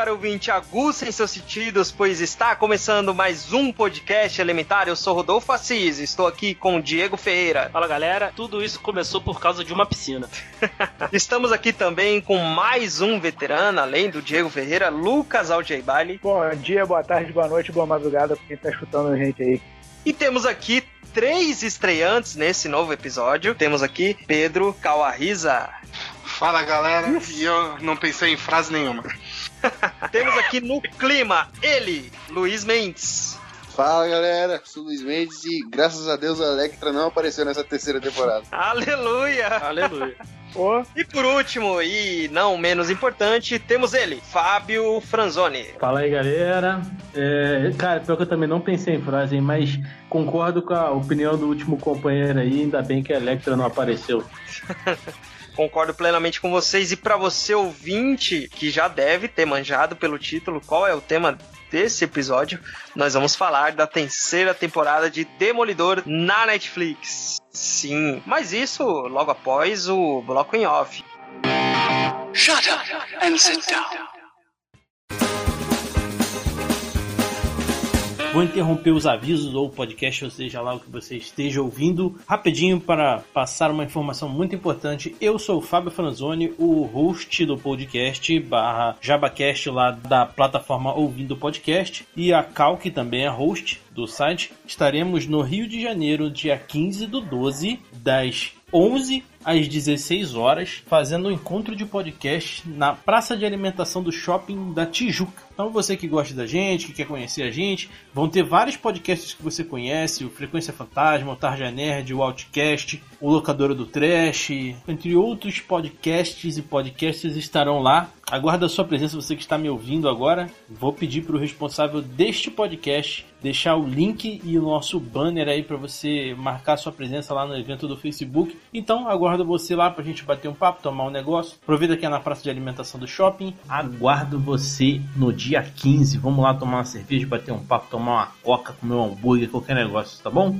Caro ouvinte, aguçem seus sentidos, pois está começando mais um podcast Elementar. Eu sou Rodolfo Assis, estou aqui com o Diego Ferreira. Fala galera, tudo isso começou por causa de uma piscina. Estamos aqui também com mais um veterano, além do Diego Ferreira, Lucas Algeibali. Bom dia, boa tarde, boa noite, boa madrugada pra quem tá escutando a gente aí. E temos aqui três estreantes nesse novo episódio. Temos aqui Pedro Calarriza. Fala galera, e eu não pensei em frase nenhuma. Temos aqui no clima ele, Luiz Mendes. Fala galera, sou o Luiz Mendes e graças a Deus a Electra não apareceu nessa terceira temporada. Aleluia! Aleluia. Ô, E por último, e não menos importante, temos ele, Fábio Franzoni. Fala aí, galera. É, cara, pior que eu também não pensei em frase, hein, mas concordo com a opinião do último companheiro aí, ainda bem que a Electra não apareceu. Concordo plenamente com vocês. E para você ouvinte que já deve ter manjado pelo título, qual é o tema desse episódio? Nós vamos falar da terceira temporada de Demolidor na Netflix. Sim, mas isso logo após o bloco em off. Shut up and sit down. Vou interromper os avisos ou o podcast, ou seja lá o que você esteja ouvindo, rapidinho para passar uma informação muito importante. Eu sou o Fábio Franzoni, o host do podcast barra JabaCast lá da plataforma Ouvindo Podcast, e a Cal, que também é host do site. Estaremos no Rio de Janeiro, dia 15 do 12, das 11 às 16 horas, fazendo um encontro de podcast na praça de alimentação do shopping da Tijuca. Então você que gosta da gente, que quer conhecer a gente, vão ter vários podcasts que você conhece, o Frequência Fantasma, o Tarja Nerd, o Outcast, o Locadora do Trash, entre outros podcasts e podcasts estarão lá. Aguardo a sua presença, você que está me ouvindo agora. Vou pedir para o responsável deste podcast deixar o link e o nosso banner aí para você marcar sua presença lá no evento do Facebook. Então, aguardo você lá pra gente bater um papo, tomar um negócio. Aproveita que é na praça de alimentação do shopping. Aguardo você no dia 15. Vamos lá tomar uma cerveja, bater um papo, tomar uma coca, comer um hambúrguer, qualquer negócio, tá bom?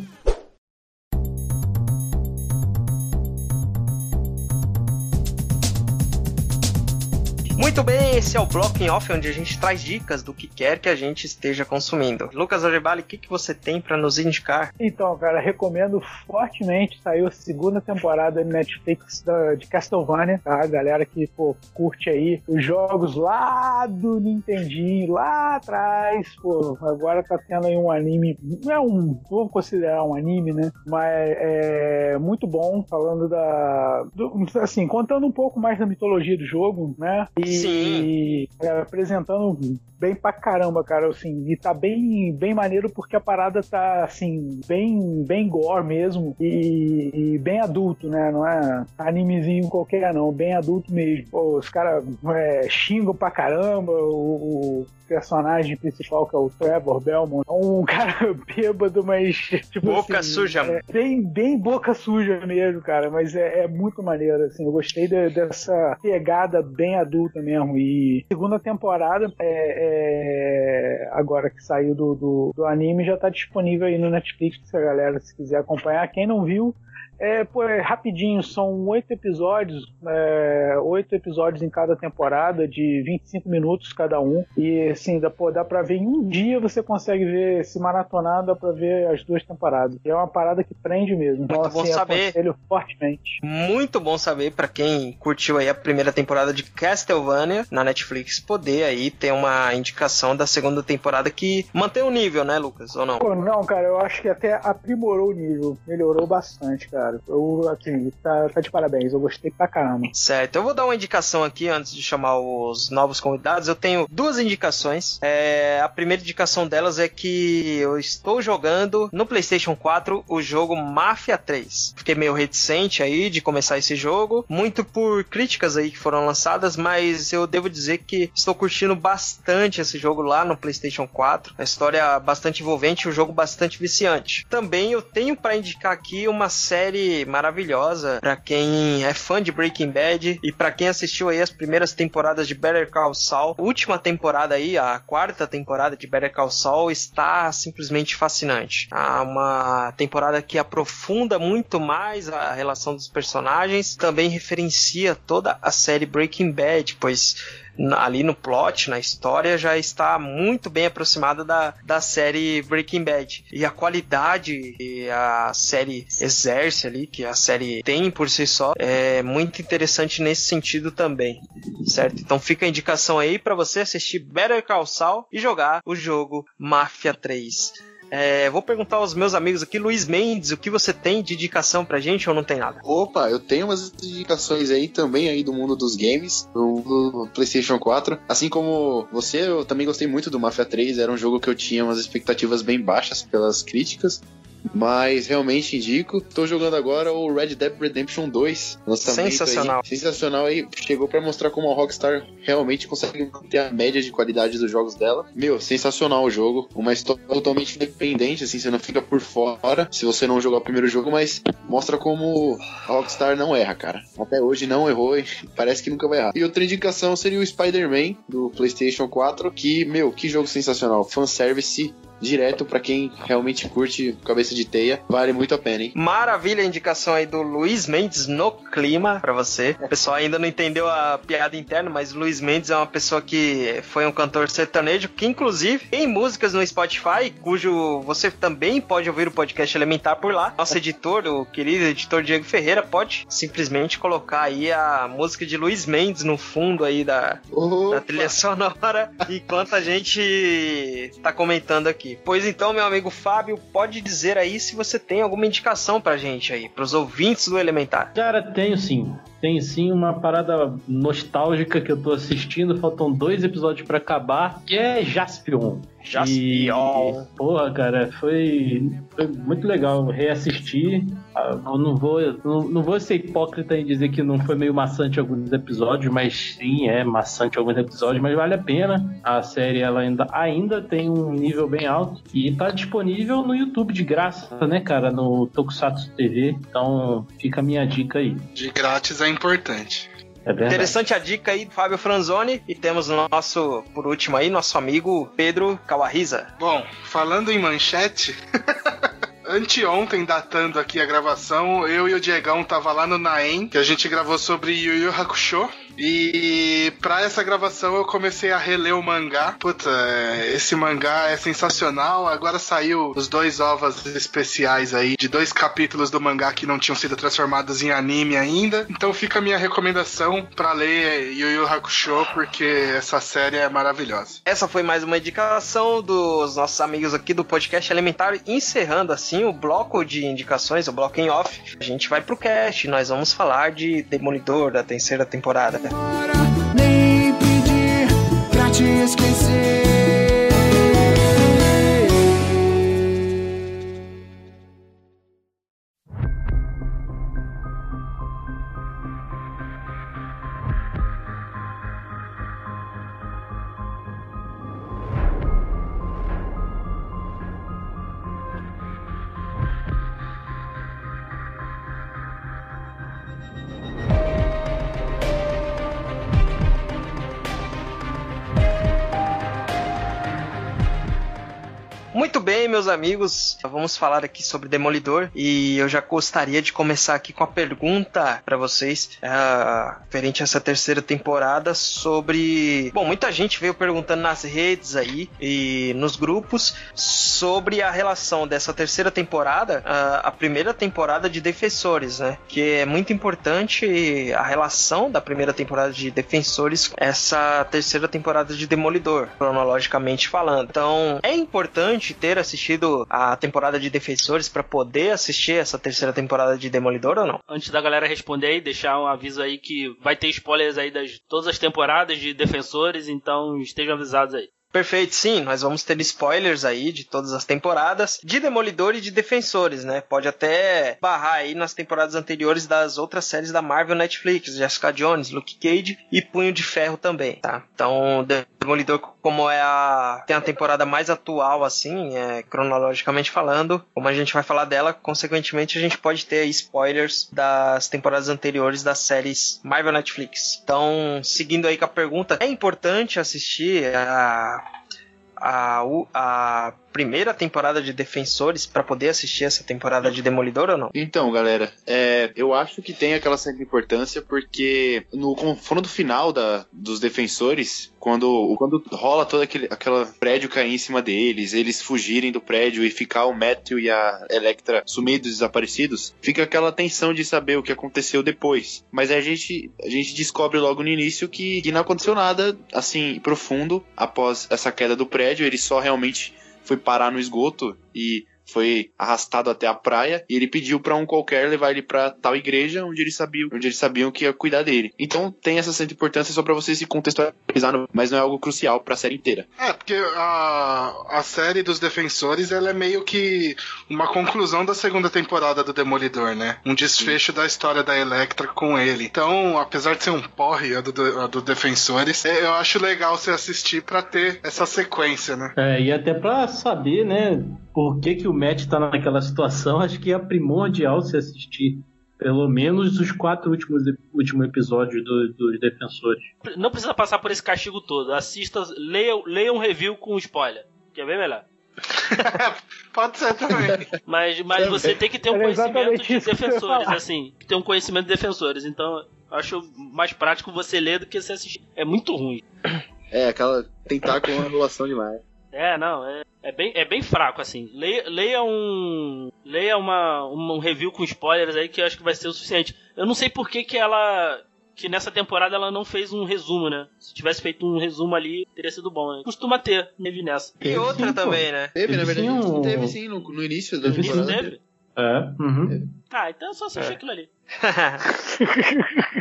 Muito bem, esse é o bloco em off onde a gente traz dicas do que quer que a gente esteja consumindo. Lucas Algebali, o que, que você tem para nos indicar? Então, cara, recomendo fortemente. Saiu a segunda temporada no Netflix da- de Castlevania, tá? A galera que, pô, curte aí os jogos lá do Nintendinho, lá atrás, pô, agora tá tendo aí um anime, não é um, vou considerar um anime, né? Mas é muito bom, falando da, do- assim, contando um pouco mais da mitologia do jogo, né? E Sim. é, apresentando bem pra caramba, cara, assim, e tá bem, bem maneiro porque a parada tá, assim, bem, bem gore mesmo e, e bem adulto, né, não é animezinho qualquer não, bem adulto mesmo. Pô, os caras é, xingam pra caramba, o, o personagem principal, que é o Trevor Belmont, é um cara bêbado, mas, tipo Boca assim, suja. é bem, bem boca suja mesmo, cara, mas é, é muito maneiro, assim, eu gostei de- dessa pegada bem adulta mesmo, e segunda temporada, é, é, agora que saiu do, do, do anime, já tá disponível aí no Netflix, se a galera se quiser acompanhar, quem não viu, é, pô, é rapidinho, são oito episódios, é, oito episódios em cada temporada, de 25 minutos cada um. E assim, dá, pô, dá pra ver em um dia você consegue ver, se maratonar, dá pra ver as duas temporadas. E é uma parada que prende mesmo. Então, Muito bom assim, saber. aconselho fortemente. Muito bom saber para quem curtiu aí a primeira temporada de Castlevania na Netflix poder aí ter uma indicação da segunda temporada que mantém o nível, né, Lucas? Ou não? Pô, não, cara, eu acho que até aprimorou o nível, melhorou bastante, cara. Eu, assim, tá, tá de parabéns, eu gostei pra caramba. Certo, eu vou dar uma indicação aqui antes de chamar os novos convidados. Eu tenho duas indicações. É, a primeira indicação delas é que eu estou jogando no PlayStation 4 o jogo Mafia 3. Fiquei meio reticente aí de começar esse jogo, muito por críticas aí que foram lançadas, mas eu devo dizer que estou curtindo bastante esse jogo lá no PlayStation 4. A história bastante envolvente, o jogo bastante viciante. Também eu tenho para indicar aqui uma série série maravilhosa para quem é fã de Breaking Bad e para quem assistiu aí as primeiras temporadas de Better Call Saul. Última temporada aí, a quarta temporada de Better Call Saul está simplesmente fascinante. Há uma temporada que aprofunda muito mais a relação dos personagens, também referencia toda a série Breaking Bad, pois ali no plot, na história, já está muito bem aproximada da, da série Breaking Bad. E a qualidade que a série exerce ali, que a série tem por si só, é muito interessante nesse sentido também, certo? Então fica a indicação aí para você assistir Better Call Saul e jogar o jogo Mafia 3. É, vou perguntar aos meus amigos aqui, Luiz Mendes, o que você tem de indicação pra gente ou não tem nada? Opa, eu tenho umas indicações aí também aí do mundo dos games, do, do PlayStation 4. Assim como você, eu também gostei muito do Mafia 3, era um jogo que eu tinha umas expectativas bem baixas pelas críticas. Mas realmente indico. Tô jogando agora o Red Dead Redemption 2. Sensacional. Aí. Sensacional aí. Chegou para mostrar como a Rockstar realmente consegue manter a média de qualidade dos jogos dela. Meu, sensacional o jogo. Uma história totalmente independente, assim, você não fica por fora se você não jogar o primeiro jogo, mas mostra como a Rockstar não erra, cara. Até hoje não errou e parece que nunca vai errar. E outra indicação seria o Spider-Man do PlayStation 4, que, meu, que jogo sensacional. Fanservice direto para quem realmente curte cabeça de teia. Vale muito a pena, hein? Maravilha a indicação aí do Luiz Mendes no clima para você. O pessoal ainda não entendeu a piada interna, mas Luiz Mendes é uma pessoa que foi um cantor sertanejo que inclusive tem músicas no Spotify, cujo você também pode ouvir o podcast Elementar por lá. Nosso editor, o querido editor Diego Ferreira, pode simplesmente colocar aí a música de Luiz Mendes no fundo aí da, da trilha sonora enquanto a gente tá comentando aqui. Pois então, meu amigo Fábio, pode dizer aí se você tem alguma indicação pra gente aí, pros ouvintes do Elementar. Cara, tenho sim. Tem sim uma parada nostálgica que eu tô assistindo, faltam dois episódios para acabar, que é Jaspion. Jaspion. E, porra, cara, foi, foi muito legal reassistir. Ah, eu não vou, não, não vou ser hipócrita em dizer que não foi meio maçante alguns episódios, mas sim, é maçante alguns episódios, mas vale a pena. A série ela ainda, ainda tem um nível bem alto e tá disponível no YouTube de graça, né, cara, no Tokusatsu TV. Então fica a minha dica aí. De grátis é importante. É Interessante a dica aí do Fábio Franzoni. E temos o nosso, por último aí, nosso amigo Pedro Kawahiza. Bom, falando em manchete. Anteontem, datando aqui a gravação, eu e o Diegão tava lá no Naem, que a gente gravou sobre Yu Yu Hakusho. E pra essa gravação eu comecei a reler o mangá. Puta, esse mangá é sensacional. Agora saiu os dois ovas especiais aí de dois capítulos do mangá que não tinham sido transformados em anime ainda. Então fica a minha recomendação para ler Yu Yu Hakusho porque essa série é maravilhosa. Essa foi mais uma indicação dos nossos amigos aqui do podcast Elementar, encerrando assim o bloco de indicações, o bloco em off. A gente vai pro cast, nós vamos falar de Demolidor da terceira temporada nem pedir pra te esquecer. Bem, meus amigos, vamos falar aqui sobre Demolidor e eu já gostaria de começar aqui com a pergunta para vocês uh, referente a essa terceira temporada sobre, bom, muita gente veio perguntando nas redes aí e nos grupos sobre a relação dessa terceira temporada, uh, a primeira temporada de Defensores, né? Que é muito importante a relação da primeira temporada de Defensores com essa terceira temporada de Demolidor, cronologicamente falando. Então, é importante ter assistido a temporada de Defensores para poder assistir essa terceira temporada de Demolidor ou não? Antes da galera responder aí, deixar um aviso aí que vai ter spoilers aí das todas as temporadas de Defensores, então estejam avisados aí. Perfeito, sim, nós vamos ter spoilers aí de todas as temporadas, de Demolidor e de Defensores, né? Pode até barrar aí nas temporadas anteriores das outras séries da Marvel Netflix, Jessica Jones, Luke Cage e Punho de Ferro também, tá? Então, Demolidor, como é a tem a temporada mais atual, assim, é, cronologicamente falando, como a gente vai falar dela, consequentemente a gente pode ter spoilers das temporadas anteriores das séries Marvel Netflix. Então, seguindo aí com a pergunta, é importante assistir a a, a primeira temporada de Defensores pra poder assistir essa temporada de Demolidor ou não? Então, galera, é, eu acho que tem aquela certa importância porque no confronto final da, dos defensores, quando, quando rola todo aquele aquela prédio cair em cima deles, eles fugirem do prédio e ficar o Matthew e a Electra sumidos, desaparecidos, fica aquela tensão de saber o que aconteceu depois. Mas a gente, a gente descobre logo no início que, que não aconteceu nada assim profundo após essa queda do prédio, ele só realmente foi parar no esgoto e foi arrastado até a praia e ele pediu pra um qualquer levar ele pra tal igreja onde eles sabiam, onde eles sabiam que ia cuidar dele. Então tem essa certa importância só pra você se contextualizar, mas não é algo crucial pra série inteira. É, porque a, a série dos Defensores ela é meio que uma conclusão da segunda temporada do Demolidor, né? Um desfecho da história da Electra com ele. Então, apesar de ser um porre a do, a do Defensores, é, eu acho legal você assistir pra ter essa sequência, né? É, e até pra saber, né, por que, que o Matt tá naquela situação, acho que é primordial se assistir pelo menos os quatro últimos, últimos episódios do- dos Defensores. Não precisa passar por esse castigo todo. Assista, leia, leia um review com spoiler. Que é bem melhor. Pode ser também. Mas, mas Também. você tem que ter um Era conhecimento de defensores, assim. Ter um conhecimento de defensores. Então, acho mais prático você ler do que você assistir. É muito ruim. É, aquela tentar com uma enrolação demais. É, não, é, é, bem, é bem fraco, assim. Leia, leia um. Leia uma, um review com spoilers aí que eu acho que vai ser o suficiente. Eu não sei por que, que ela. Que nessa temporada ela não fez um resumo, né? Se tivesse feito um resumo ali, teria sido bom, né? Costuma ter, teve nessa. E outra sim, pô. também, né? Teve, na verdade, sim um- teve sim no, no início da temporada. teve? É, uhum. Ah, então é só assistir É. aquilo ali.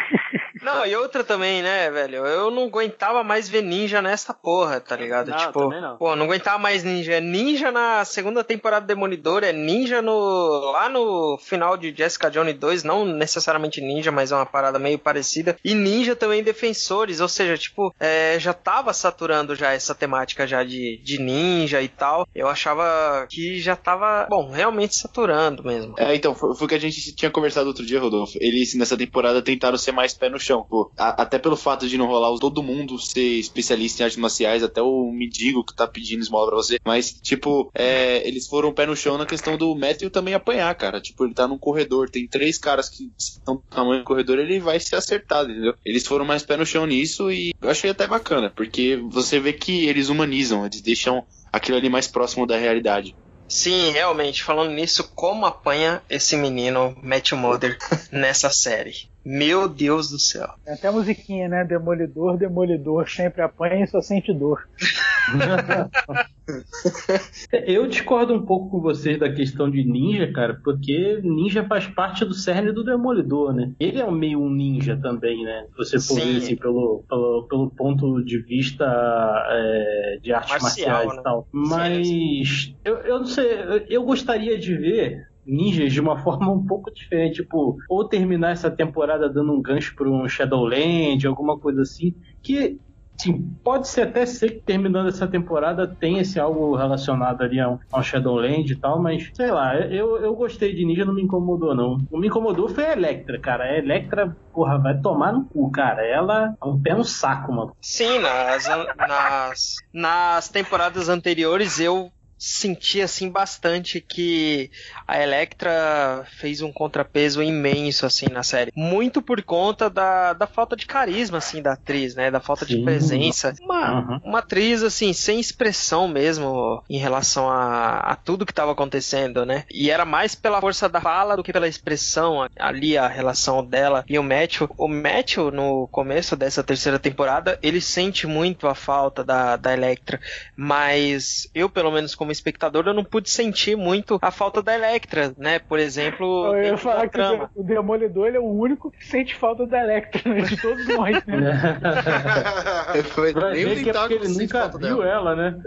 Não, e outra também, né, velho? Eu não aguentava mais ver ninja nessa porra, tá ligado? Não, tipo, também não. pô, não aguentava mais ninja. É ninja na segunda temporada do Demolidor, é ninja no lá no final de Jessica Jones 2, não necessariamente ninja, mas é uma parada meio parecida. E ninja também defensores, ou seja, tipo, é, já tava saturando já essa temática já de, de ninja e tal. Eu achava que já tava, bom, realmente saturando mesmo. É, então, foi, foi o que a gente tinha conversado outro dia, Rodolfo. Eles, nessa temporada, tentaram ser mais pé no chão. Pô, a- até pelo fato de não rolar todo mundo ser especialista em artes marciais, até o Midigo que tá pedindo esmola pra você. Mas, tipo, é, eles foram pé no chão na questão do Matthew também apanhar, cara. Tipo, ele tá num corredor, tem três caras que estão do tamanho do corredor, ele vai ser acertado, entendeu? Eles foram mais pé no chão nisso e eu achei até bacana, porque você vê que eles humanizam, eles deixam aquilo ali mais próximo da realidade. Sim, realmente, falando nisso, como apanha esse menino Matthew Mother nessa série? Meu Deus do céu. Tem até a musiquinha, né? Demolidor, demolidor, sempre apanha e só sente dor. Eu discordo um pouco com vocês da questão de ninja, cara, porque ninja faz parte do cerne do Demolidor, né? Ele é um meio um ninja também, né? Se você for Sim. ver assim, pelo, pelo, pelo ponto de vista é, de artes Marcial, marciais né? e tal. Mas eu, eu não sei, eu gostaria de ver ninjas de uma forma um pouco diferente, tipo, ou terminar essa temporada dando um gancho para um Shadowland, alguma coisa assim, que Sim, pode ser até ser que terminando essa temporada tenha esse algo relacionado ali a um, a um Shadowland e tal, mas sei lá, eu, eu gostei de Ninja, não me incomodou não. Não me incomodou foi a Electra, cara. A Electra, porra, vai tomar no cu, cara. Ela é um pé no saco, mano. Sim, nas, nas, nas temporadas anteriores eu senti assim bastante que a Electra fez um contrapeso imenso assim na série. Muito por conta da, da falta de carisma assim da atriz, né? Da falta de Sim. presença. Uma, Uhum. uma atriz assim sem expressão mesmo em relação a, a tudo que estava acontecendo, né? E era mais pela força da fala do que pela expressão ali a relação dela e o Matthew. O Matthew no começo dessa terceira temporada ele sente muito a falta da, da Electra, mas eu pelo menos como espectador eu não pude sentir muito a falta da Electra, né? Por exemplo, Eu ia falar que trama. o Demolidor ele é o único que sente falta da Electra, né? De todos nós, né? Foi nem o que é ele sente nunca falta viu dela. ela, né?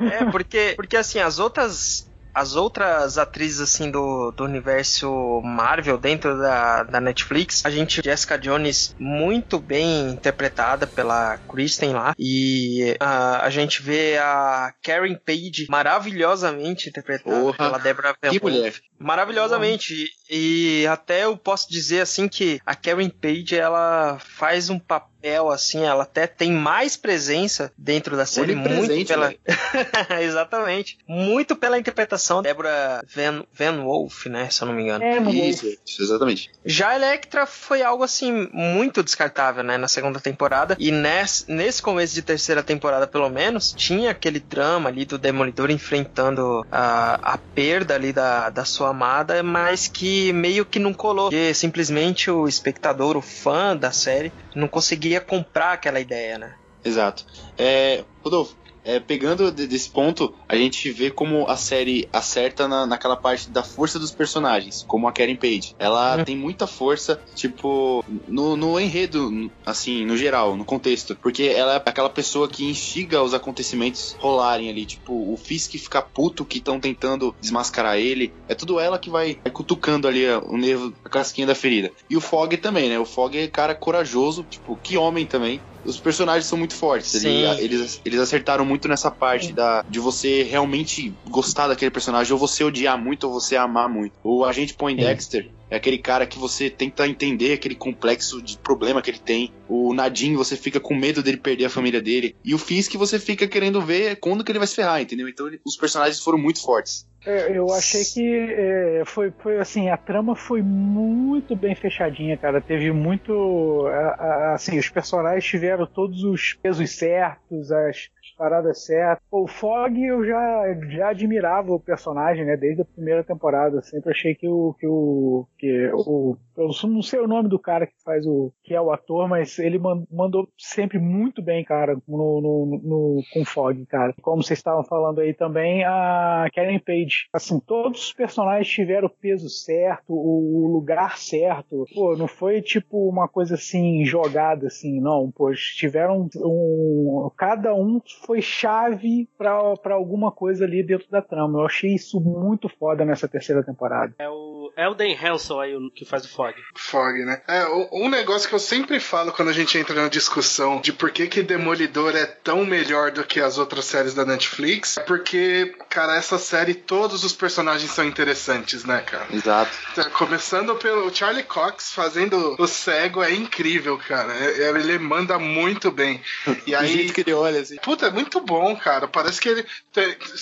É, porque, porque assim, as outras as outras atrizes, assim, do, do universo Marvel dentro da, da Netflix, a gente, Jessica Jones, muito bem interpretada pela Kristen lá, e a, a gente vê a Karen Page maravilhosamente interpretada pela Deborah Van Que mulher. Maravilhosamente. E até eu posso dizer assim que a Karen Page ela faz um papel assim, ela até tem mais presença dentro da série muito pela velho. Exatamente. Muito pela interpretação da Deborah Van, Van Wolf, né, se eu não me engano. É, Isso, isso, exatamente. Já a Electra foi algo assim muito descartável, né, na segunda temporada. E nesse, nesse começo de terceira temporada, pelo menos, tinha aquele drama ali do Demolidor enfrentando a, a perda ali da, da sua amada, mas que meio que não colou. Porque simplesmente o espectador, o fã da série, não conseguia comprar aquela ideia, né? Exato. É, Rodolfo, é, pegando de- desse ponto, a gente vê como a série acerta na, naquela parte da força dos personagens, como a Karen Page. Ela Uhum. tem muita força, tipo, no, no enredo, assim, no geral, no contexto. Porque ela é aquela pessoa que instiga os acontecimentos rolarem ali. Tipo, o Fisk fica puto que estão tentando desmascarar ele. É tudo ela que vai, vai cutucando ali ó, o nervo, a casquinha da ferida. E o Fog também, né? O Fog é cara corajoso, tipo, que homem também. Os personagens são muito fortes. Ele- Sim. eles, eles acertaram muito nessa parte da, de você realmente gostar daquele personagem, ou você odiar muito, ou você amar muito. O agente Poindexter é aquele cara que você tenta entender aquele complexo de problema que ele tem. O Nadine, você fica com medo dele perder a família dele. E o Fisk, você fica querendo ver quando que ele vai se ferrar, entendeu? Então ele- os personagens foram muito fortes. É, eu achei que é, foi, foi assim, a trama foi muito bem fechadinha, cara. Teve muito. a- a- Assim, os personagens tiveram todos os pesos certos, as paradas certas. O Fog eu já, já admirava o personagem, né? Desde a primeira temporada. Sempre achei que o. Que o, que o eu não sei o nome do cara que faz o. que é o ator, mas ele man- mandou sempre muito bem, cara, no, no, no- com Fog, cara. Como vocês estavam falando aí também, a Karen Page. Assim, todos os personagens tiveram o peso certo, o, lugar certo. Pô, não foi tipo uma coisa assim, jogada assim, não. Pô, tiveram um. Cada um foi chave pra alguma coisa ali dentro da trama. Eu achei isso muito foda nessa terceira temporada. É o Elden Hanson aí o que faz o Fog. Fog, né? É, o- um negócio que eu sempre falo quando a gente entra na discussão de por que que Demolidor é tão melhor do que as outras séries da Netflix, é porque, cara, essa série todos os personagens são interessantes, né, cara? Exato. Tá, Começando pelo Charlie Cox fazendo o cego é incrível, cara. É- é- Ele manda muito bem. E O aí, jeito que ele olha, assim. Puta, é muito bom, cara. Parece que ele.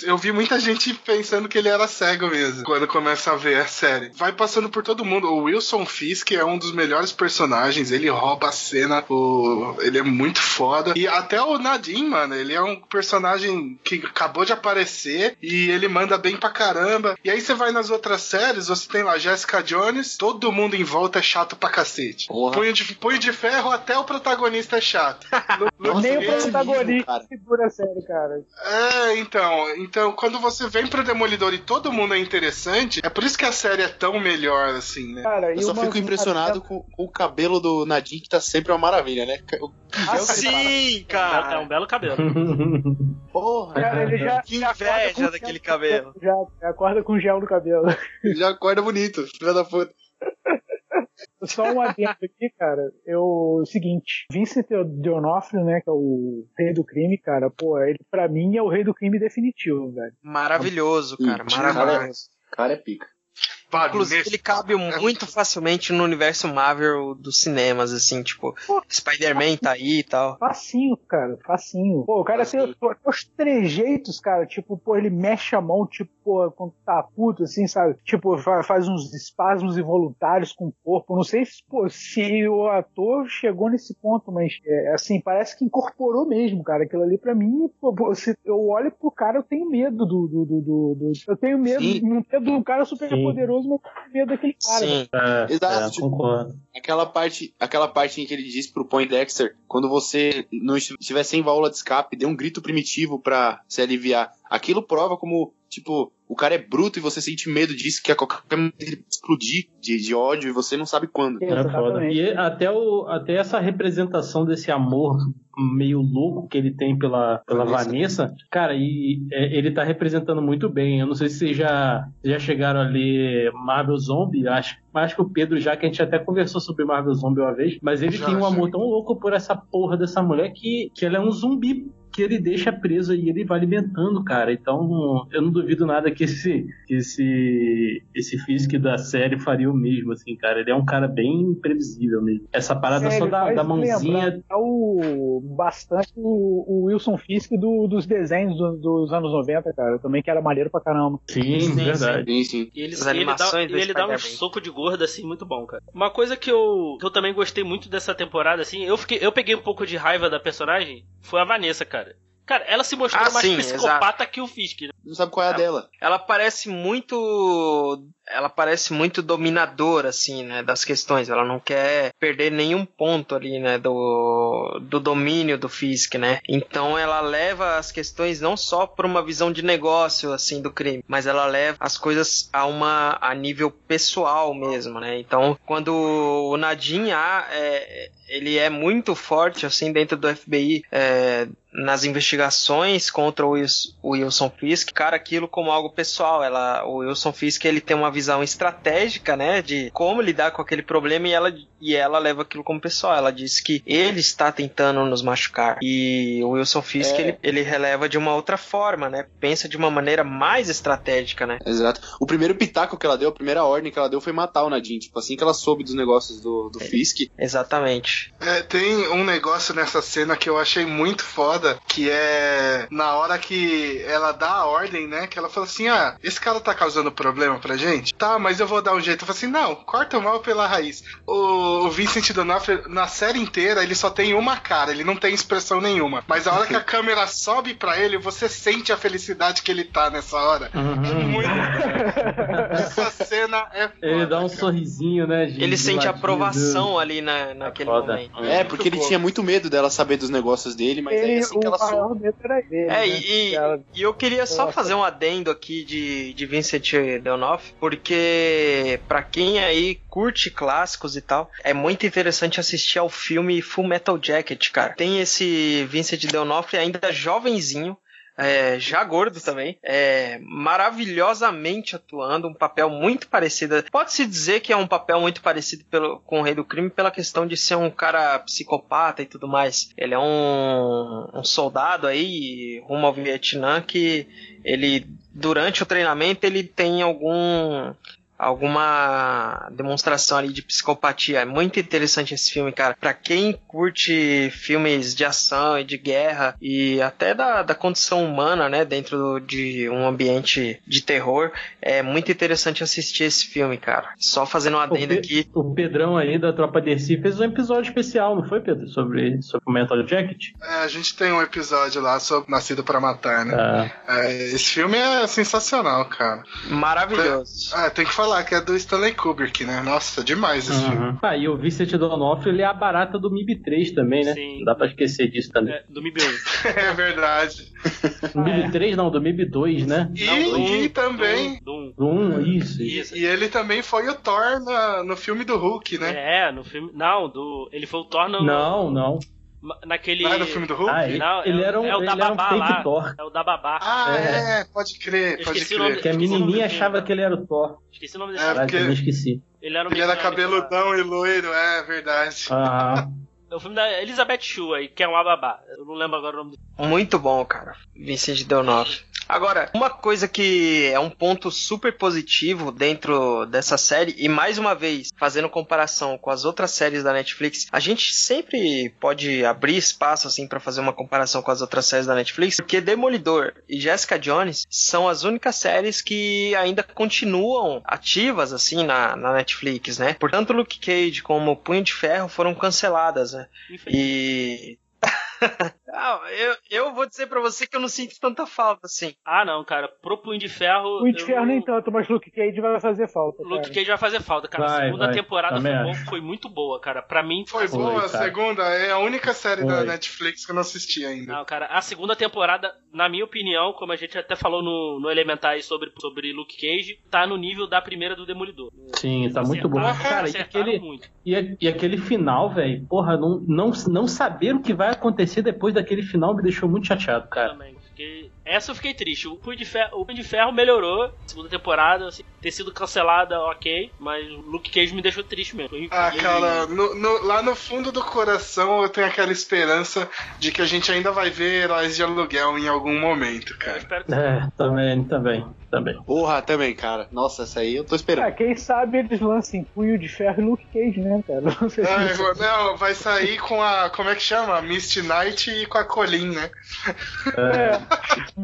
Eu vi muita gente pensando que ele era cego mesmo. Quando começa a ver a série. Vai passando por todo mundo. O Wilson Fisk é um dos melhores personagens. Ele rouba a cena. O... Ele é muito foda. E até o Nadine, mano. Ele é um personagem que acabou de aparecer. E ele manda bem pra caramba. E aí você vai nas outras séries. Você tem lá Jessica Jones. Todo mundo em volta é chato pra cacete. Porra. Punho de, punho de ferro, até o protagonista é chato. No- Nem o nível, protagonista cara. segura a série, cara. é, então, então, quando você vem pro Demolidor e todo mundo é interessante, é por isso que a série é tão melhor, assim, né? Cara, Eu só fico impressionado com, com o cabelo do Nadine, que tá sempre uma maravilha, né? O Ah, gel que ele tá na- Sim, É um cara! belo cabelo. Porra, Cara, ele já, Que inveja com daquele gel- cabelo. Já, já acorda com gel no cabelo. já acorda bonito, filha da puta. Só um adendo aqui, cara. Eu, o seguinte, Vincent D'Onofrio, né, que é o rei do crime, cara, pô, ele pra mim é o rei do crime definitivo, velho. Maravilhoso, cara. Cara, Maravilhoso. cara é pica. Inclusive, ele cabe muito facilmente no universo Marvel dos cinemas, assim, tipo, Spider-Man tá aí e tal. Facinho, cara, facinho. Pô, o cara tem os, os trejeitos, cara, tipo, pô, ele mexe a mão, tipo, pô, quando tá puto, assim, sabe? Tipo, fa- faz uns espasmos involuntários com o corpo. Não sei se, pô, se o ator chegou nesse ponto, mas, é, assim, parece que incorporou mesmo, cara. Aquilo ali pra mim, pô, pô, se eu olho pro cara, eu tenho medo do. do, do, do- do- eu tenho medo, Sim. não medo do cara super Sim. poderoso, mas eu tenho medo daquele cara. Sim. É, Exato, é, tipo, concordo. Aquela parte, aquela parte em que ele diz pro Poindexter, quando você não estiver sem válvula de escape, dê um grito primitivo pra se aliviar. aquilo prova como, tipo, o cara é bruto e você sente medo disso, que a qualquer momento ele pode explodir de, de ódio e você não sabe quando. É foda. E até, o, até essa representação desse amor meio louco que ele tem pela, pela Vanessa. Vanessa, cara, e é, ele tá representando muito bem. Eu não sei se vocês já, já chegaram a ler Marvel Zombie, acho, acho que o Pedro já, que a gente até conversou sobre Marvel Zombie uma vez, mas ele Já, tem um amor tão louco por essa porra dessa mulher que, que ela é um zumbi que ele deixa preso e ele vai alimentando, cara. Então, eu não duvido nada que esse que esse esse Fisk da série faria o mesmo, assim, cara. Ele é um cara bem imprevisível mesmo. Essa parada É, só da, da mãozinha. o, bastante o, o Wilson Fisk do- dos desenhos do- dos anos 90, cara. Também que era maneiro pra caramba. Sim, Sim, verdade. Sim, sim. E ele, As ele dá, e ele dá um soco de gorda, assim, muito bom, cara. Uma coisa que eu, que eu também gostei muito dessa temporada, assim, eu, fiquei, eu peguei um pouco de raiva da personagem, foi a Vanessa, cara. Cara, ela se mostrou Ah, mais sim, psicopata que o Fisk, né? Não sabe qual é a dela. Ela parece muito. Ela parece muito dominadora, assim, né? Das questões. Ela não quer perder nenhum ponto ali, né? Do, do domínio do Fisk, né? Então ela leva as questões não só por uma visão de negócio, assim, do crime, mas ela leva as coisas a uma a nível pessoal mesmo, né? Então, quando o Nadim ah, é, ele é muito forte, assim, dentro do FBI, é, nas investigações contra o Wilson, o Wilson Fisk, cara, aquilo como algo pessoal. Ela, o Wilson Fisk ele tem uma visão estratégica, né, de como lidar com aquele problema e ela, e ela leva aquilo como pessoal. Ela diz que ele está tentando nos machucar e o Wilson Fisk É. ele, ele releva de uma outra forma, né, pensa de uma maneira mais estratégica, né. Exato. O primeiro pitaco que ela deu, a primeira ordem que ela deu foi matar o Nadine. Tipo, assim que ela soube dos negócios do, do Fisk. Exatamente. É, tem um negócio nessa cena que eu achei muito foda, que é na hora que ela dá a ordem, né? Que ela fala assim: ah, esse cara tá causando problema pra gente? Tá, mas eu vou dar um jeito. Eu falo assim: não, corta o mal pela raiz. O, o Vincent D'Onofrio, na série inteira, ele só tem uma cara, ele não tem expressão nenhuma. Mas a hora que a câmera sobe pra ele, você sente a felicidade que ele tá nessa hora. É Uhum. muito. Essa cena é foda. Ele dá um cara. sorrisinho, né? de- Ele sente ladinho aprovação ali na, naquele Foda. momento. É, porque ele bom. tinha muito medo dela saber dos negócios dele, mas é Ele, assim que ela. É, né? e, Ela- e eu queria só Nossa. fazer um adendo aqui de, de Vincent D'Onofrio, porque pra quem aí curte clássicos e tal, é muito interessante assistir ao filme Full Metal Jacket, cara. Tem esse Vincent D'Onofrio ainda jovenzinho, é, já gordo também, é, maravilhosamente atuando, um papel muito parecido. Pode-se dizer que é um papel muito parecido pelo, com o Rei do Crime pela questão de ser um cara psicopata e tudo mais. Ele é um, um soldado aí rumo ao Vietnã que ele durante o treinamento ele tem algum alguma demonstração ali de psicopatia. É muito interessante esse filme, cara. Pra quem curte filmes de ação e de guerra e até da, da condição humana, né, dentro de um ambiente de terror, é muito interessante assistir esse filme, cara. Só fazendo um adendo O aqui. O Pedrão aí da Tropa DC fez um episódio especial, não foi, Pedro? Sobre, sobre o Metal Jacket? É, a gente tem um episódio lá sobre Nascido pra Matar, né? Ah, É, esse filme é sensacional, cara. Maravilhoso. Ah, tem que falar que é do Stanley Kubrick, né? Nossa, demais esse filme. uhum. ah, e o Vincent D'Onofrio, ele é a barata do MIB 3 também, né? Sim. Não dá pra esquecer disso também. É, do MIB 1. É verdade. Do MIB 3 não, do MIB 2, né? E, Não, do e um, também. Do 1. Do 1, isso. E, Isso. e ele também foi o Thor na- no filme do Hulk, né? É, no filme. Não, do. Ele foi o Thor no, Não, não. Naquele. Não é no filme do Hulk? Ah, ele, Não, ele é, era um, é o ele da era um babá fake lá. Thor. É o da babá. Ah, É. é, pode crer, Eu pode o nome crer. Que a menininha do achava que ele era o Thor. Esqueci o nome desse É, cara. Porque- também esqueci. Ele era o Ele era cabeludão e loiro, é verdade. Ah, É o filme da Elizabeth Shue aí, que é uma babá. Eu não lembro agora o nome do. Muito bom, cara. Vincent D'Onofrio. Agora, uma coisa que é um ponto super positivo dentro dessa série, e mais uma vez, fazendo comparação com as outras séries da Netflix, a gente sempre pode abrir espaço assim para fazer uma comparação com as outras séries da Netflix, porque Demolidor e Jessica Jones são as únicas séries que ainda continuam ativas assim na, na Netflix, né? Portanto, Luke Cage como Punho de Ferro foram canceladas, né? E Ah, eu, eu vou dizer pra você que eu não sinto tanta falta, assim. Ah, não, cara. Pro Punho de Ferro. O de eu Ferro nem tanto, mas Luke Cage vai fazer falta. Luke cara. Cage vai fazer falta, cara. a Vai, segunda vai. temporada foi, bom- foi muito boa, cara. Pra mim. Foi Foi, boa a segunda, é a única série da Foi. Netflix que eu não assisti ainda. Não, cara, a segunda temporada, na minha opinião, como a gente até falou no, no Elementar aí sobre, sobre Luke Cage, tá no nível da primeira do Demolidor. Sim, tá muito bom. Cara, e aquele, muito. e, a- e aquele final, velho, porra, não, não, não saber o que vai acontecer depois daquele final me deixou muito chateado, cara. Também. Fiquei... Essa eu fiquei triste. O Punho de Ferro, o Punho de Ferro melhorou. Segunda temporada, assim, ter sido cancelada, ok. Mas o Luke Cage me deixou triste mesmo. Foi- Ah, cara, no- no- lá no fundo do coração eu tenho aquela esperança de que a gente ainda vai ver heróis de aluguel em algum momento, Eu cara. espero que É, também, também, também. Porra, também, cara. Nossa, essa aí eu tô Ah, esperando. quem sabe eles lancem Punho de Ferro e Luke Cage, né, cara? Não sei se É, não, vai sair com a. Como é que chama? Misty Knight e com a Colin, né? É,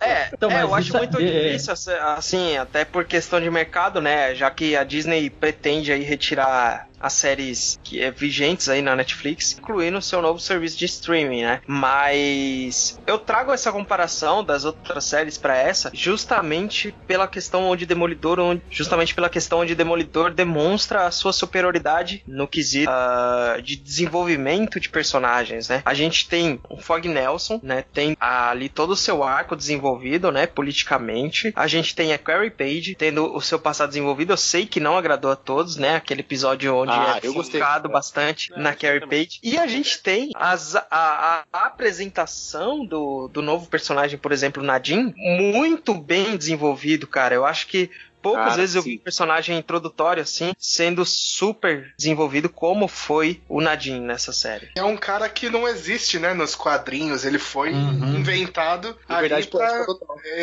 É, Então, é, eu acho isso é- muito é- difícil, assim, até por questão de mercado, né? Já que a Disney pretende aí retirar as séries que é vigentes aí na Netflix, incluindo o seu novo serviço de streaming, né? Mas eu trago essa comparação das outras séries pra essa, justamente pela questão onde Demolidor, onde- justamente pela questão onde Demolidor demonstra a sua superioridade no quesito ah, de desenvolvimento de personagens, né? A gente tem o Fog Nelson, né? Tem ali todo o seu arco desenvolvido, né? Politicamente. A gente tem a Carrie Page tendo o seu passado desenvolvido. Eu sei que não agradou a todos, né? Aquele episódio onde Ah, é eu gostei. focado bastante É, na Carrie. Page. E a gente tem as- a, a- a apresentação do, do novo personagem, por exemplo, Nadine, muito bem desenvolvido, cara. Eu acho que poucas Cara, vezes eu vi um personagem introdutório assim, sendo super desenvolvido como foi o Nadine nessa série. É um cara que não existe, né, nos quadrinhos. Ele foi Uhum. inventado ali Liberdade pra...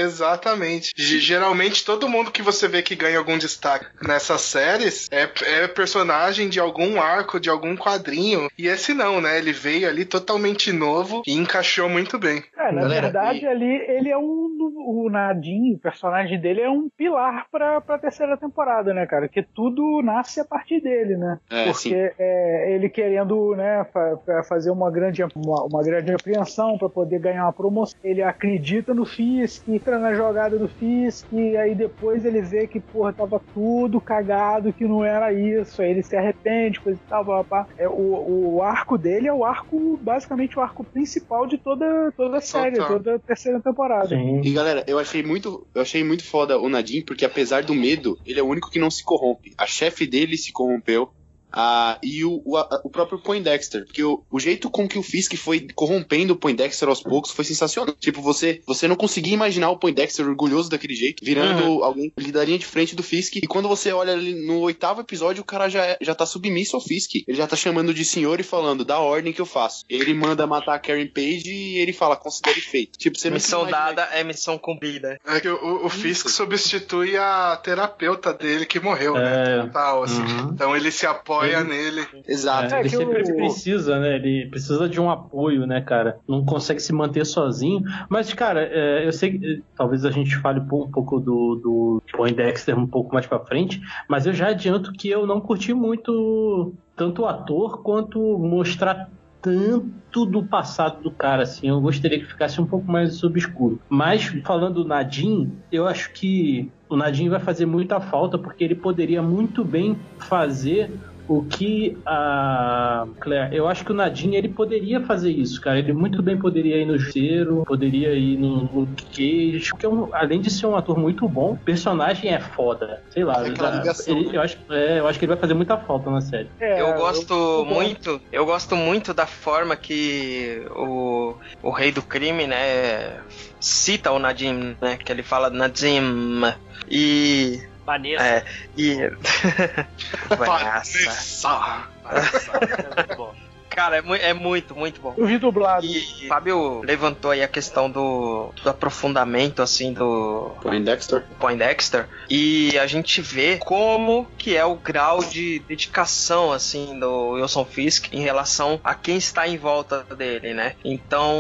Exatamente. G- Geralmente todo mundo que você vê que ganha algum destaque nessas séries é, é personagem de algum arco, de algum quadrinho. E esse não, né? Ele veio ali totalmente novo e encaixou muito bem. É, na Galera, verdade, e- ali ele é um. O Nadine, o personagem dele, é um pilar pra, pra terceira temporada, né, cara? Que tudo nasce a partir dele, né? É, Porque sim. é, ele querendo né, fa- fa- fazer uma grande, uma, uma grande apreensão para poder ganhar uma promoção. Ele acredita no Fisk, entra na jogada do Fisk, e aí depois ele vê que, porra, tava tudo cagado, que não era isso. Aí ele se arrepende, coisa e tal, pá, pá. É, o, o arco dele é o arco, basicamente o arco principal de toda, toda a série, Total. toda a terceira temporada. Sim. E galera, eu achei muito, eu achei muito foda o Nadim, porque apesar do medo, ele é o único que não se corrompe. A chefe dele se corrompeu. Ah, e o, o, a- o próprio Poindexter, porque o, o jeito com que o Fisk foi corrompendo o Poindexter aos poucos foi sensacional. Tipo, você, você não conseguia imaginar o Poindexter orgulhoso daquele jeito, virando alguém que lidaria de frente do Fisk. E quando você olha ali no oitavo episódio, o cara já, é- já tá submisso ao Fisk. Ele já tá chamando de senhor e falando da ordem que eu faço. Ele manda matar a Karen Page e ele fala, considere feito. Tipo, você missão dada é missão cumprida. É que o, o Fisk substitui a terapeuta dele que morreu, né? É. Total, assim. Uhum. Então ele se apoia Ele- nele. Exato. É, ele que sempre o- precisa, né? Ele precisa de um apoio, né, cara? Não consegue se manter sozinho. Mas, cara, é, eu sei que é, talvez a gente fale um pouco do, do Poindexter um pouco mais pra frente, mas eu já adianto que eu não curti muito tanto o ator quanto mostrar tanto do passado do cara, assim. Eu gostaria que ficasse um pouco mais obscuro. Mas, falando do Nadim, eu acho que o Nadim vai fazer muita falta porque ele poderia muito bem fazer o que a Claire, eu acho que o Nadine ele poderia fazer isso, cara. Ele muito bem poderia ir no Justiceiro, poderia ir no Luke Cage, porque é um- além de ser um ator muito bom, o personagem é foda. Sei lá, É já- ligação, ele- né? eu, acho, é, eu acho que ele vai fazer muita falta na série. É, eu gosto eu- muito, eu gosto muito da forma que o, o rei do crime, né, cita o Nadim, né, que ele fala Nadim e Vanessa. é e Vanessa. Vanessa. Vanessa. É muito bom. Cara, é, mui- é muito, muito bom. Eu vi dublado. E o Fábio levantou aí a questão do, do aprofundamento, assim, do Poindexter. Poindexter, e a gente vê como que é o grau de dedicação, assim, do Wilson Fisk em relação a quem está em volta dele, né? Então,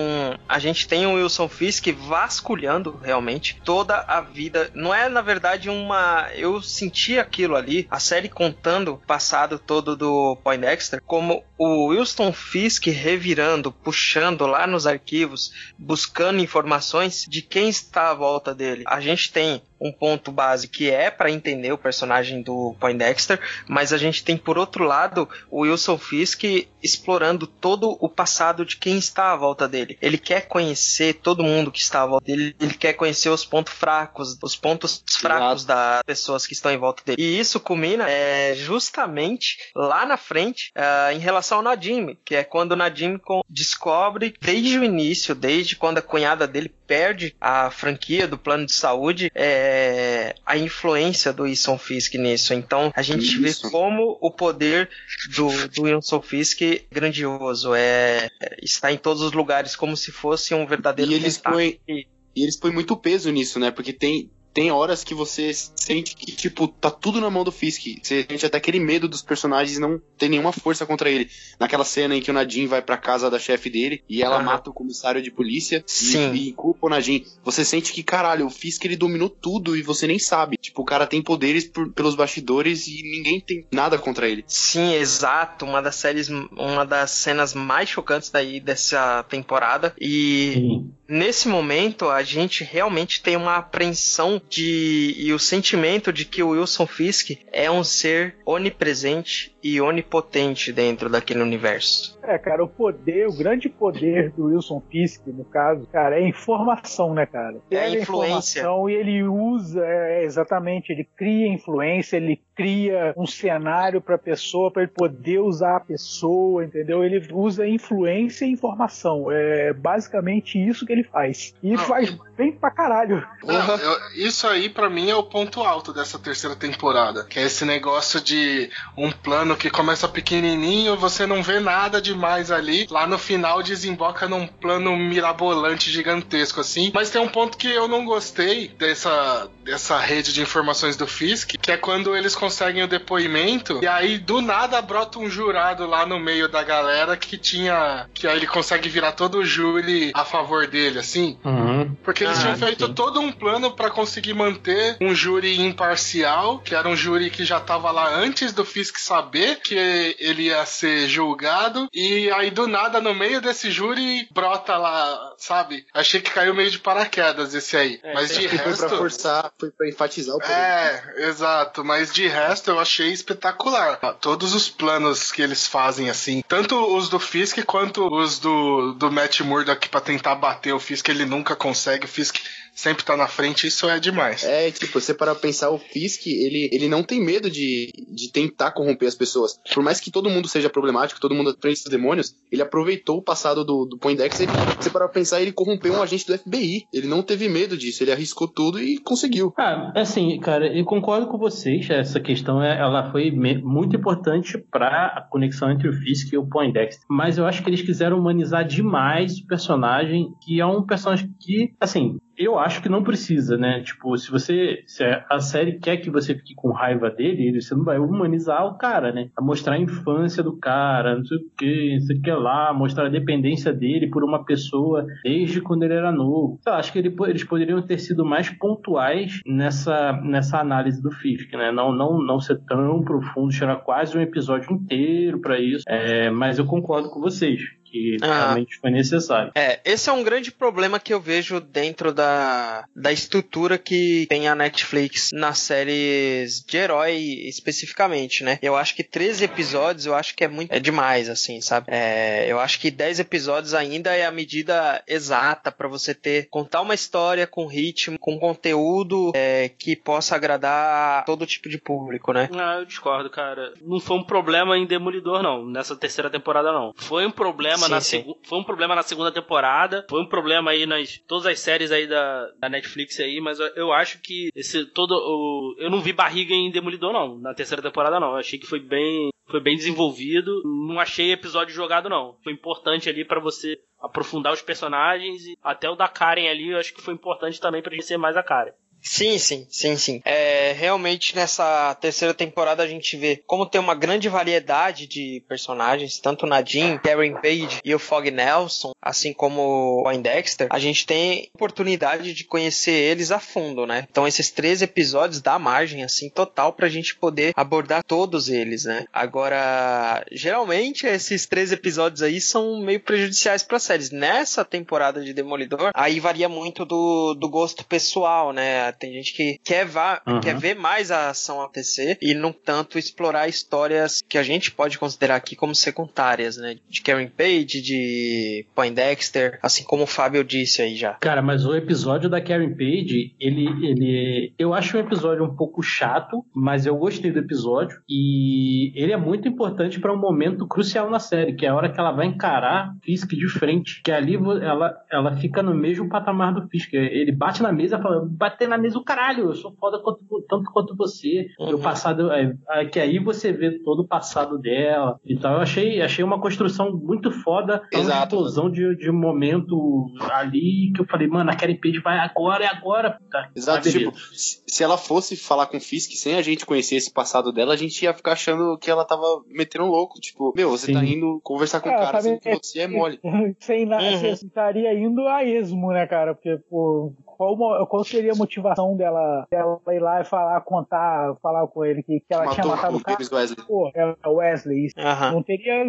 a gente tem o Wilson Fisk vasculhando, realmente, toda a vida. Não é, na verdade, uma... Eu senti aquilo ali, a série contando o passado todo do Poindexter, como o Wilson Wilson Fisk revirando, puxando lá nos arquivos, buscando informações de quem está à volta dele. A gente tem um ponto base que é para entender o personagem do Poindexter, mas a gente tem por outro lado o Wilson Fisk explorando todo o passado de quem está à volta dele. Ele quer conhecer todo mundo que está à volta dele, ele quer conhecer os pontos fracos, os pontos fracos das pessoas que estão em volta dele. E isso culmina é, justamente lá na frente uh, em relação ao Nadim, que é quando o Nadim descobre desde o início, desde quando a cunhada dele perde a franquia do plano de saúde, é, a influência do Wilson Fisk nisso. Então a gente Isso. vê como o poder do, do Wilson Fisk é grandioso. É, está em todos os lugares, como se fosse um verdadeiro. E eles põem. E eles põem muito peso nisso, né? Porque tem, tem horas que você sente que, tipo, tá tudo na mão do Fisk. Você sente até aquele medo dos personagens não ter nenhuma força contra ele. Naquela cena em que o Nadine vai pra casa da chefe dele e ela uhum. mata o comissário de polícia Sim. E, e culpa o Nadine. Você sente que, caralho, o Fisk ele dominou tudo e você nem sabe. Tipo, o cara tem poderes por, pelos bastidores e ninguém tem nada contra ele. Sim, exato. Uma das séries, uma das cenas mais chocantes daí dessa temporada. E Sim. nesse momento a gente realmente tem uma apreensão de e o sentimento de que o Wilson Fisk é um ser onipresente e onipotente dentro daquele universo. É, cara, o poder, o grande poder do Wilson Fisk, no caso, cara, é informação, né, cara? É a influência. E ele usa, é, exatamente, ele cria influência, ele cria um cenário para a pessoa, para ele poder usar a pessoa, entendeu? Ele usa influência e informação. É basicamente isso que ele faz. E ele Não, faz bem pra caralho. Não, eu, isso aí para mim é o ponto alto dessa terceira temporada, que é esse negócio de um plano que começa pequenininho, você não vê nada demais ali, lá no final desemboca num plano mirabolante gigantesco assim. Mas tem um ponto que eu não gostei dessa dessa rede de informações do Fisk, que é quando eles conseguem o depoimento e aí do nada brota um jurado lá no meio da galera que tinha que aí ele consegue virar todo o júri a favor dele, assim. Uhum. Porque eles ah, tinham feito sim. todo um plano para conseguir manter um júri imparcial, que era um júri que já tava lá antes do Fisk saber que ele ia ser julgado e aí do nada no meio desse júri brota lá, sabe? Achei que caiu meio de paraquedas esse aí. É, Mas de resto foi pra forçar, foi pra enfatizar o poder. É, exato, mas de resto eu achei espetacular. Todos os planos que eles fazem assim, tanto os do Fisk quanto os do do Matt Murdock para tentar bater o Fisk, ele nunca consegue. O Fisk sempre tá na frente, isso é demais. É, tipo, você para pensar, o Fisk, ele, ele não tem medo de, de tentar corromper as pessoas. Por mais que todo mundo seja problemático, todo mundo aprende os demônios, ele aproveitou o passado do, do Poindexter. Você para pensar, ele corrompeu um agente do FBI. Ele não teve medo disso, ele arriscou tudo e conseguiu. Ah, assim, cara, eu concordo com vocês, essa questão, é, ela foi muito importante para a conexão entre o Fisk e o Poindexter. Mas eu acho que eles quiseram humanizar demais o personagem, que é um personagem que, assim, eu acho que não precisa, né? Tipo, se você. Se a série quer que você fique com raiva dele, você não vai humanizar o cara, né? A mostrar a infância do cara, não sei o que, não sei o que lá, mostrar a dependência dele por uma pessoa desde quando ele era novo. Eu acho que ele, eles poderiam ter sido mais pontuais nessa, nessa análise do Fisk, né? Não, não, não ser tão profundo, tirar quase um episódio inteiro para isso. É, mas eu concordo com vocês que ah. realmente foi necessário. É, esse é um grande problema que eu vejo dentro da, da estrutura que tem a Netflix nas séries de herói especificamente, né? Eu acho que 13 episódios eu acho que é muito é demais, assim, sabe? É, eu acho que 10 episódios ainda é a medida exata para você ter contar uma história com ritmo, com conteúdo é, que possa agradar todo tipo de público, né? Ah, eu discordo, cara. Não foi um problema em Demolidor, não. Nessa terceira temporada, não. Foi um problema problema sim, na sim. foi um problema na segunda temporada, foi um problema aí nas todas as séries aí da, da Netflix aí, mas eu, eu acho que esse todo o eu não vi barriga em Demolidor não, na terceira temporada não. Eu achei que foi bem foi bem desenvolvido, não achei episódio jogado não. Foi importante ali para você aprofundar os personagens e até o da Karen ali, eu acho que foi importante também para conhecer mais a Karen. Sim, sim, sim, sim. É, realmente nessa terceira temporada a gente vê como tem uma grande variedade de personagens, tanto Nadine, Karen Page e o Fog Nelson, assim como o Dexter, a gente tem oportunidade de conhecer eles a fundo, né? Então esses três episódios dá margem, assim, total pra gente poder abordar todos eles, né? Agora, geralmente esses três episódios aí são meio prejudiciais para séries. Nessa temporada de Demolidor, aí varia muito do, do gosto pessoal, né? Tem gente que quer, vá, uhum. quer ver mais a ação acontecer e não tanto explorar histórias que a gente pode considerar aqui como secundárias, né? De Karen Page, de Poindexter, assim como o Fábio disse aí já. Cara, mas o episódio da Karen Page, ele, ele. Eu acho um episódio um pouco chato, mas eu gostei do episódio e ele é muito importante para um momento crucial na série, que é a hora que ela vai encarar Fisk de frente. Que ali ela, ela fica no mesmo patamar do Fisk. Ele bate na mesa e fala: bater na mesa o caralho, eu sou foda quanto, tanto quanto você. Uhum. O passado. É, é, que aí você vê todo o passado dela. Então eu achei, achei uma construção muito foda. É uma explosão de, de momento ali que eu falei, mano, a Karen Page vai agora, é agora. Tá, Exato, tipo, se ela fosse falar com o Fisk sem a gente conhecer esse passado dela, a gente ia ficar achando que ela tava metendo louco. Tipo, meu, você tá Sim. tá indo conversar com o é, cara, sendo que você é mole. Sem nada, uhum. você estaria indo a esmo, né, cara? Porque, pô, qual, qual seria a motivação dela, dela ir lá e falar, contar, falar com ele que, que ela Matou tinha matado o cara? Wesley. Pô, é Wesley, isso. Uhum. Não teria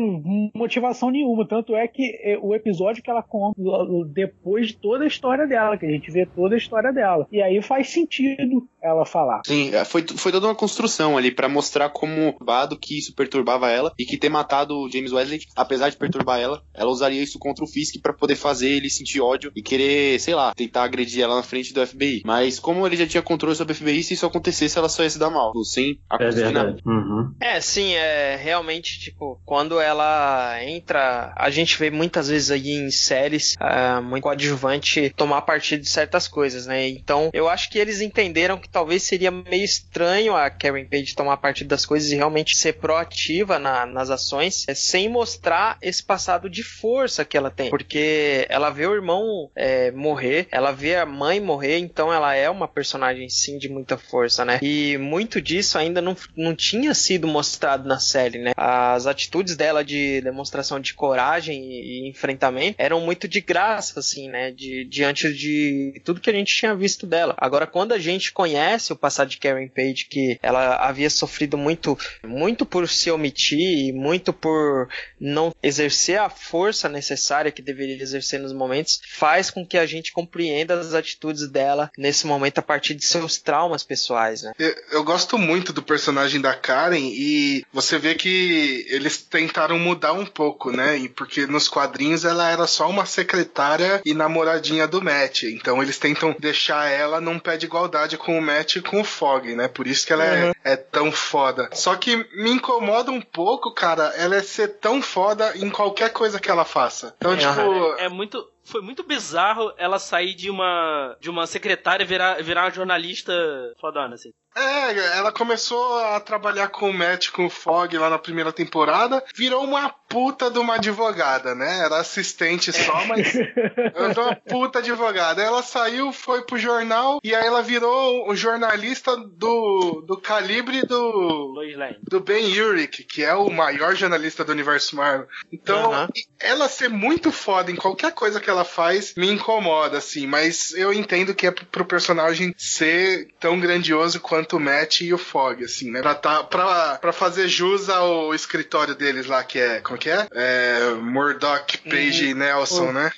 motivação nenhuma. Tanto é que é, o episódio que ela conta depois de toda a história dela, que a gente vê toda a história dela. E aí faz sentido ela falar. Sim, é, foi, foi toda uma construção ali para mostrar como bado que isso perturbava ela e que ter matado o James Wesley, apesar de perturbar ela, ela usaria isso contra o Fisk para poder fazer ele sentir ódio e querer, sei lá, tentar agredir ela frente do FBI. Mas como ele já tinha controle sobre o FBI, se isso acontecesse, ela só ia se dar mal. Sem acontecer é nada. Uhum. É, sim, é realmente, tipo, quando ela entra, a gente vê muitas vezes aí em séries uh, muito coadjuvante tomar partido de certas coisas, né? Então, eu acho que eles entenderam que talvez seria meio estranho a Karen Page tomar partido das coisas e realmente ser proativa na, nas ações, é, sem mostrar esse passado de força que ela tem. Porque ela vê o irmão é, morrer, ela vê a mãe morrer, então ela é uma personagem sim de muita força, né? E muito disso ainda não, não tinha sido mostrado na série, né? As atitudes dela de demonstração de coragem e, e enfrentamento eram muito de graça, assim, né? De, diante de tudo que a gente tinha visto dela. Agora, quando a gente conhece o passado de Karen Page, que ela havia sofrido muito, muito por se omitir e muito por não exercer a força necessária que deveria exercer nos momentos, faz com que a gente compreenda as atitudes atitudes dela nesse momento a partir de seus traumas pessoais, né? Eu, eu gosto muito do personagem da Karen e você vê que eles tentaram mudar um pouco, né? Porque nos quadrinhos ela era só uma secretária e namoradinha do Matt. Então eles tentam deixar ela num pé de igualdade com o Matt e com o Fog, né? Por isso que ela é, uhum. é, é tão foda. Só que me incomoda um pouco, cara, ela é ser tão foda em qualquer coisa que ela faça. Então, tipo. É, é muito foi muito bizarro ela sair de uma de uma secretária e virar, virar uma jornalista fodona, assim. É, ela começou a trabalhar com o Matt, com o Fog lá na primeira temporada, virou uma puta de uma advogada, né? Era assistente só, mas virou uma puta advogada. Ela saiu, foi pro jornal e aí ela virou o jornalista do, do calibre do do Ben Urich, que é o maior jornalista do universo Marvel. Então, uh -huh. ela ser muito foda em qualquer coisa que ela faz me incomoda, assim, mas eu entendo que é pro personagem ser tão grandioso quanto o Matt e o Fog, assim, né? Pra, tá, pra, pra fazer jus ao escritório deles lá, que é. Como que é? É. Murdoch, Page uhum. e Nelson, né?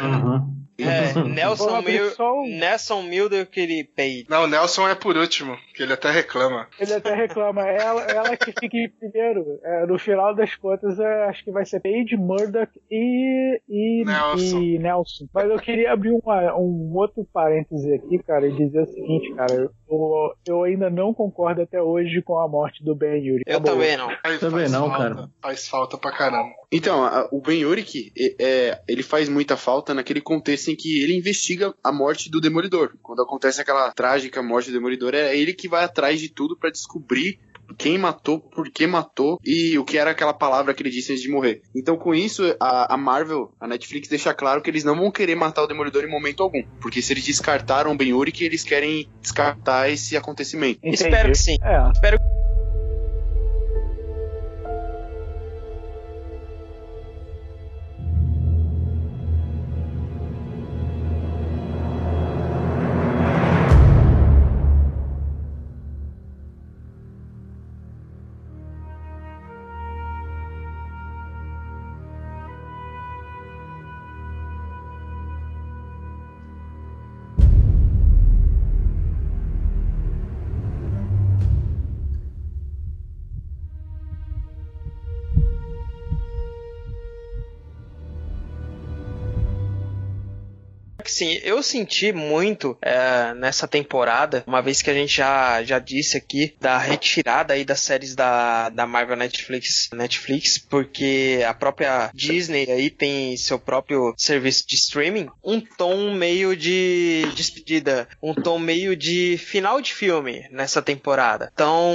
Uhum. É, Nelson, Mil... Nelson Milder que ele pay. Não, Nelson é por último, que ele até reclama. Ele até reclama. É ela, ela que fica em primeiro. É, no final das contas, é, acho que vai ser Page, Murdoch e, e, Nelson. e Nelson. Mas eu queria abrir uma, um outro parêntese aqui, cara, e dizer o seguinte, cara. Eu, eu ainda não concordo até hoje com a morte do Ben Yuri. Eu também não. Faz, também não, falta, cara. Faz falta pra caramba. Então, a, o Ben Urich, é, ele faz muita falta naquele contexto em que ele investiga a morte do Demolidor. Quando acontece aquela trágica morte do Demolidor, é ele que vai atrás de tudo para descobrir quem matou, por que matou e o que era aquela palavra que ele disse antes de morrer. Então, com isso, a, a Marvel, a Netflix, deixa claro que eles não vão querer matar o Demolidor em momento algum. Porque se eles descartaram o Ben Urich, eles querem descartar esse acontecimento. Entendi. Espero que sim. É. Espero que sim, eu senti muito é, nessa temporada, uma vez que a gente já, já disse aqui, da retirada aí das séries da, da Marvel Netflix, Netflix, porque a própria Disney aí tem seu próprio serviço de streaming, um tom meio de despedida, um tom meio de final de filme nessa temporada. Então,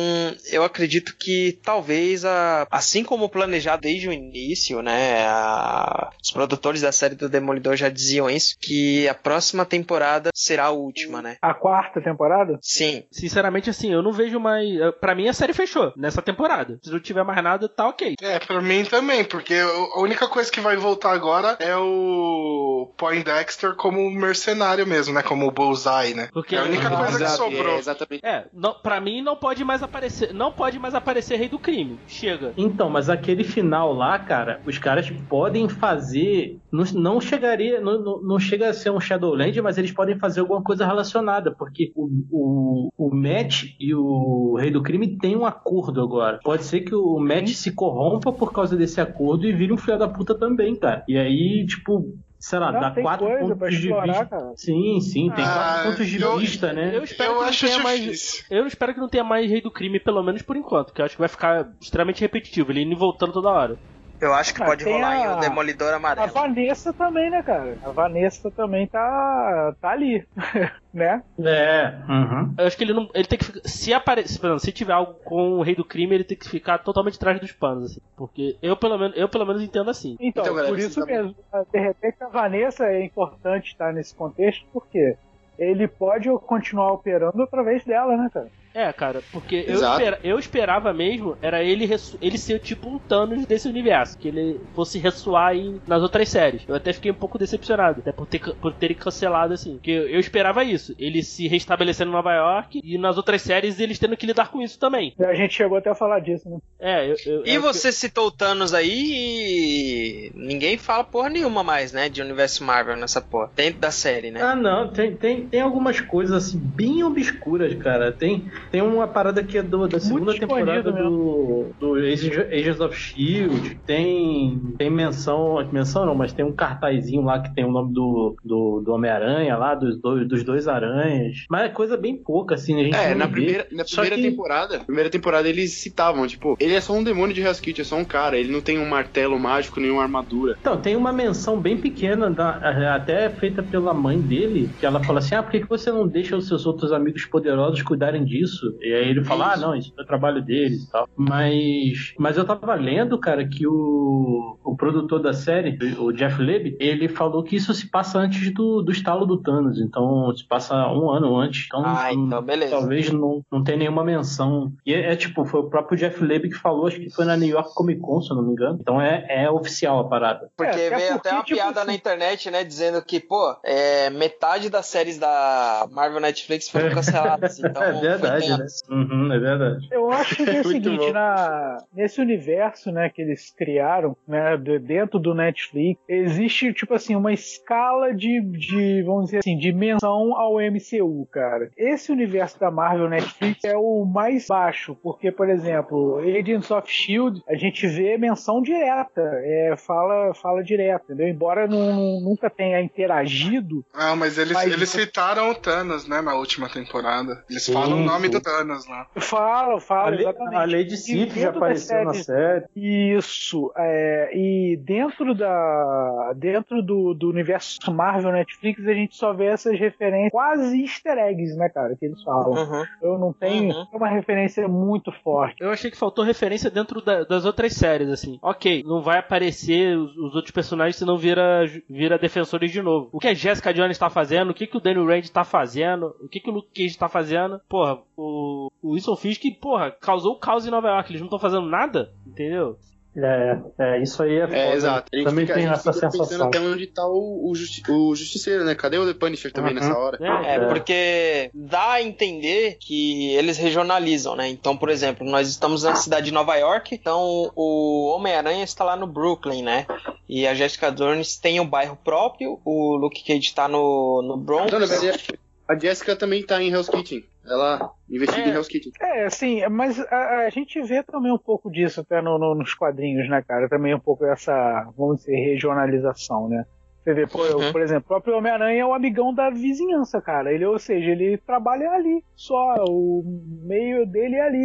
eu acredito que talvez, a, assim como planejado desde o início, né, a, os produtores da série do Demolidor já diziam isso, que a próxima temporada será a última, né? A quarta temporada? Sim. Sinceramente, assim, eu não vejo mais. Pra mim, a série fechou nessa temporada. Se não tiver mais nada, tá ok. É, pra mim também, porque a única coisa que vai voltar agora é o Poindexter como mercenário mesmo, né? Como o Bullseye, né? Porque é a única coisa que sobrou. é, exatamente. É, não, pra mim não pode mais aparecer. Não pode mais aparecer Rei do Crime. Chega. Então, mas aquele final lá, cara, os caras podem fazer. Não, não chegaria. Não, não, não chega a ser um Shadowland, mas eles podem fazer alguma coisa relacionada, porque o, o, o Matt e o Rei do Crime têm um acordo agora. Pode ser que o Matt se corrompa por causa desse acordo e vire um filho da puta também, cara. E aí, tipo. Sei lá, Não, dá quatro coisa pra pontos de explorar, vista. cara. Sim, sim, tem Ah, quatro pontos de eu- vista, né? Eu espero Eu que não acho tenha mais. Eu espero que não tenha mais Rei do Crime, pelo menos por enquanto, que eu acho que vai ficar extremamente repetitivo, ele indo e voltando toda hora. Eu acho que Ah, pode rolar a- em o Demolidor A Amarelo. Vanessa também, né, cara? A Vanessa também tá, tá ali, né? É. Uhum. Eu acho que ele não. Ele tem que ficar. Se aparecer. Se tiver algo com o Rei do Crime, ele tem que ficar totalmente atrás dos panos, assim. Porque eu pelo menos, eu, pelo menos entendo assim. Então, Então, galera, por isso sabem- mesmo. De repente a Vanessa é importante estar nesse contexto, porque ele pode continuar operando através dela, né, cara? É, cara, porque eu, espera- eu esperava mesmo era ele, ele ser tipo um Thanos desse universo, que ele fosse ressoar em- nas outras séries. Eu até fiquei um pouco decepcionado, até por, ter, por terem cancelado assim. Porque eu, eu esperava isso, ele se restabelecendo em Nova York e nas outras séries eles tendo que lidar com isso também. A gente chegou até a falar disso, né? É, eu, eu- E você citou o Thanos aí e ninguém fala porra nenhuma mais, né? De universo Marvel nessa porra. Dentro da série, né? Ah, não, tem, tem, tem algumas coisas assim bem obscuras, cara. Tem, tem uma parada que é do, da segunda temporada do, do Agents of Shield. Tem, tem menção, menção não, mas tem um cartazinho lá que tem o nome do, do, do Homem-Aranha lá, dos dois, dos dois aranhas. Mas é coisa bem pouca, assim, a gente É, na vê. primeira, na primeira que- temporada, primeira temporada eles citavam, tipo, ele é só um demônio de Hell's Kitchen, é só um cara, ele não tem um martelo mágico, nenhuma armadura. Então, tem uma menção bem pequena, da- até feita pela mãe dele, que ela fala assim: ah, por que que você não deixa os seus outros amigos poderosos cuidarem disso? E aí ele fala: ah, não, isso é o trabalho deles e tal. Mas, mas eu tava lendo, cara, que o, o produtor da série, o Jeff Leb, ele falou que isso se passa antes do, do estalo do Thanos, então se passa um ano antes. Então, Ah, então beleza. Talvez não, não tenha nenhuma menção. E é, é, tipo, foi o próprio Jeff Leb que falou, acho que foi na New York Comic Con, se eu não me engano. Então é, é oficial a parada. Porque É, até veio porque, até uma tipo piada assim- na internet, né? Dizendo que, pô, é, metade das séries da Marvel Netflix foram canceladas. Então, é verdade, né? tenso. Uhum, é verdade. Eu acho que é o seguinte, na, nesse universo, né, que eles criaram, né, de- dentro do Netflix, existe, tipo assim, uma escala de, de, vamos dizer assim, de menção ao MCU, cara. Esse universo da Marvel Netflix é o mais baixo, porque, por exemplo, Agents of S.H.I.E.L.D., a gente vê menção direta, é, fala, fala direto, entendeu? Embora não, nunca tenha interagido, Ah, mas eles, Mas- eles citaram o Thanos, né, na última temporada. Eles Sim, falam o nome sim. Do Thanos lá. Fala, A, fala, lei- exatamente. a lei de E Sif já apareceu na série. Isso, é, e dentro da dentro do, do universo Marvel Netflix a gente só vê essas referências quase easter eggs, né, cara, que eles falam. Uhum. Eu não tenho Uhum. uma referência muito forte. Eu achei que faltou referência dentro da- das outras séries, assim. Ok, não vai aparecer os, os outros personagens se não vira, vira defensores de novo. O que a Jessica Jones tá fazendo, o que, que o Daniel Rand tá fazendo, o que, que o Luke Cage tá fazendo. Porra, o, o Wilson Fisk, porra, causou caos em Nova York. Eles não estão fazendo nada, entendeu? É, é, isso aí é foda. É, exato. A gente Também fica, tem a gente essa fica pensando sensação. até onde tá o, o, justi- o Justiceiro, né? Cadê o The Punisher também Uhum. nessa hora? É, É, É. porque dá a entender que eles regionalizam, né? Então, por exemplo, nós estamos na cidade de Nova York, então o Homem-Aranha está lá no Brooklyn, né? E a Jessica Jones tem um bairro próprio, o Luke Cage está no, no Bronx. Não, a Jessica também tá em Hell's Kitchen. Ela investiga É. em Hell's Kitchen. É, assim, mas a, a gente vê também um pouco disso até no- no- nos quadrinhos, né, cara? Também um pouco essa, vamos dizer, regionalização, né? Você vê, por, Uhum. por exemplo, o próprio Homem-Aranha é o amigão da vizinhança, cara. Ele, ou seja, ele trabalha ali só, o meio dele é ali,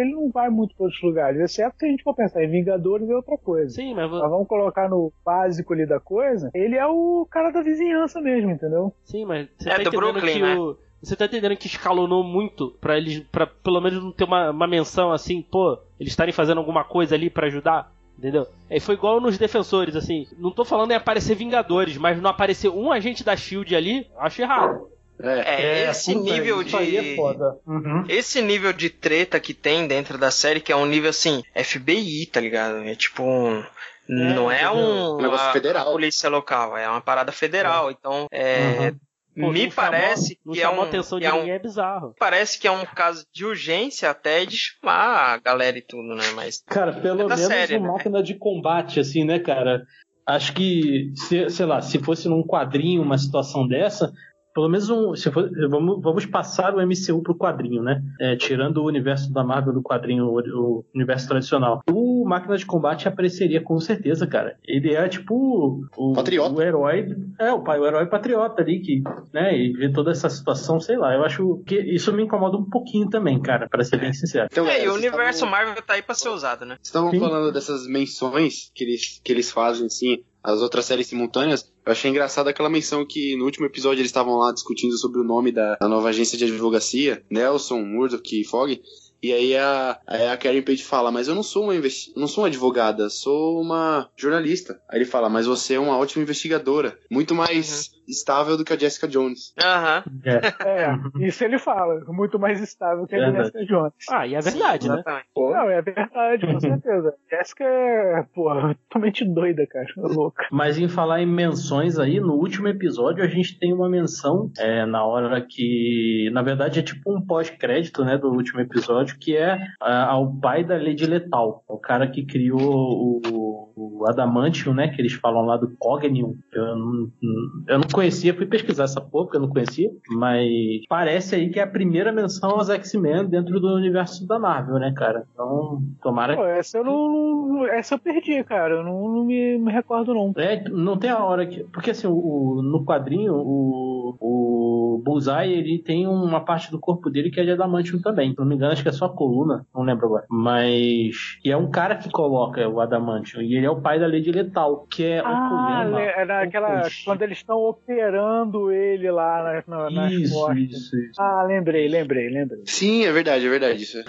ele não vai muito para outros lugares. Exceto se a gente for pensar em Vingadores é outra coisa. Sim, mas, Mas vamos colocar no básico ali da coisa, ele é o cara da vizinhança mesmo, entendeu? sim, mas você É tá do entendendo Brooklyn, que né? o. Você tá entendendo que escalonou muito pra eles, pra pelo menos não ter uma, uma menção assim, pô, eles estarem fazendo alguma coisa ali pra ajudar? Entendeu? É, foi igual nos defensores, assim. Não tô falando em aparecer Vingadores, mas não aparecer um agente da Shield ali, eu acho errado. É. É, esse puta, nível é de. foda. Uhum. Esse nível de treta que tem dentro da série, que é um nível assim, FBI, tá ligado? É tipo um. não é um. Um negócio federal. a polícia local, é uma parada federal. Então, é. Pô, me chamou- parece não que é chamou um, atenção de é um ninguém, é bizarro. parece que é um caso de urgência até de chamar a galera e tudo, né? Mas Cara, pelo É menos série, uma né? máquina de combate, assim, né, cara? Acho que, se, sei lá, se fosse num quadrinho uma situação dessa, pelo menos um. Se for, vamos, vamos passar o MCU pro quadrinho, né? É, tirando o universo da Marvel do quadrinho, o, o universo tradicional. O Máquina de Combate apareceria com certeza, cara. Ele é tipo o, Patriota. o herói. É, o pai, o herói patriota ali, que, né? E vê toda essa situação, sei lá. Eu acho que isso me incomoda um pouquinho também, cara, para ser bem sincero. Então, é, e galera, o universo estavam- Marvel tá aí pra ser usado, né? Vocês estavam Sim. falando dessas menções que eles, que eles fazem, assim, as outras séries simultâneas. Eu achei engraçado aquela menção que no último episódio eles estavam lá discutindo sobre o nome da, da nova agência de advocacia, Nelson, Murdoch e Fogg. E aí a, a Karen Page fala, mas eu não sou uma não sou uma advogada, sou uma jornalista. Aí ele fala, mas você é uma ótima investigadora, muito mais estável do que a Jessica Jones. Aham. É. É, isso ele fala, muito mais estável que a Verdade. Jessica Jones. Ah, e é verdade, né? Exatamente. Não, é verdade, com certeza. Jessica é, pô, totalmente doida, cara, louca. Mas em falar em menções aí, no último episódio a gente tem uma menção é, na hora que, na verdade, é tipo um pós-crédito, né, do último episódio, que é ah, ao pai da Lady Letal, o cara que criou o, o Adamantium, né, que eles falam lá do Cognium. Eu não, eu não conhecia, fui pesquisar essa porra, porque eu não conhecia, mas parece aí que é a primeira menção aos X-Men dentro do universo da Marvel, né, cara? Então, tomara Pô, essa eu não, essa eu perdi, cara, eu não, não me, me recordo não. É, não tem a hora que. Porque assim, o, o- no quadrinho, o, o Bullseye ele tem uma parte do corpo dele que é de adamantium também. Se não me engano, acho que é só a coluna, não lembro agora. Mas. E é um cara que coloca o adamantium. E ele é o pai da Lady Letal, que é Ah, é naquela. Okoshi. Quando eles estão operando ele lá na, na, nas Isso, costas. isso, isso. Ah, lembrei, lembrei, lembrei. Sim, é verdade, é verdade. Isso é.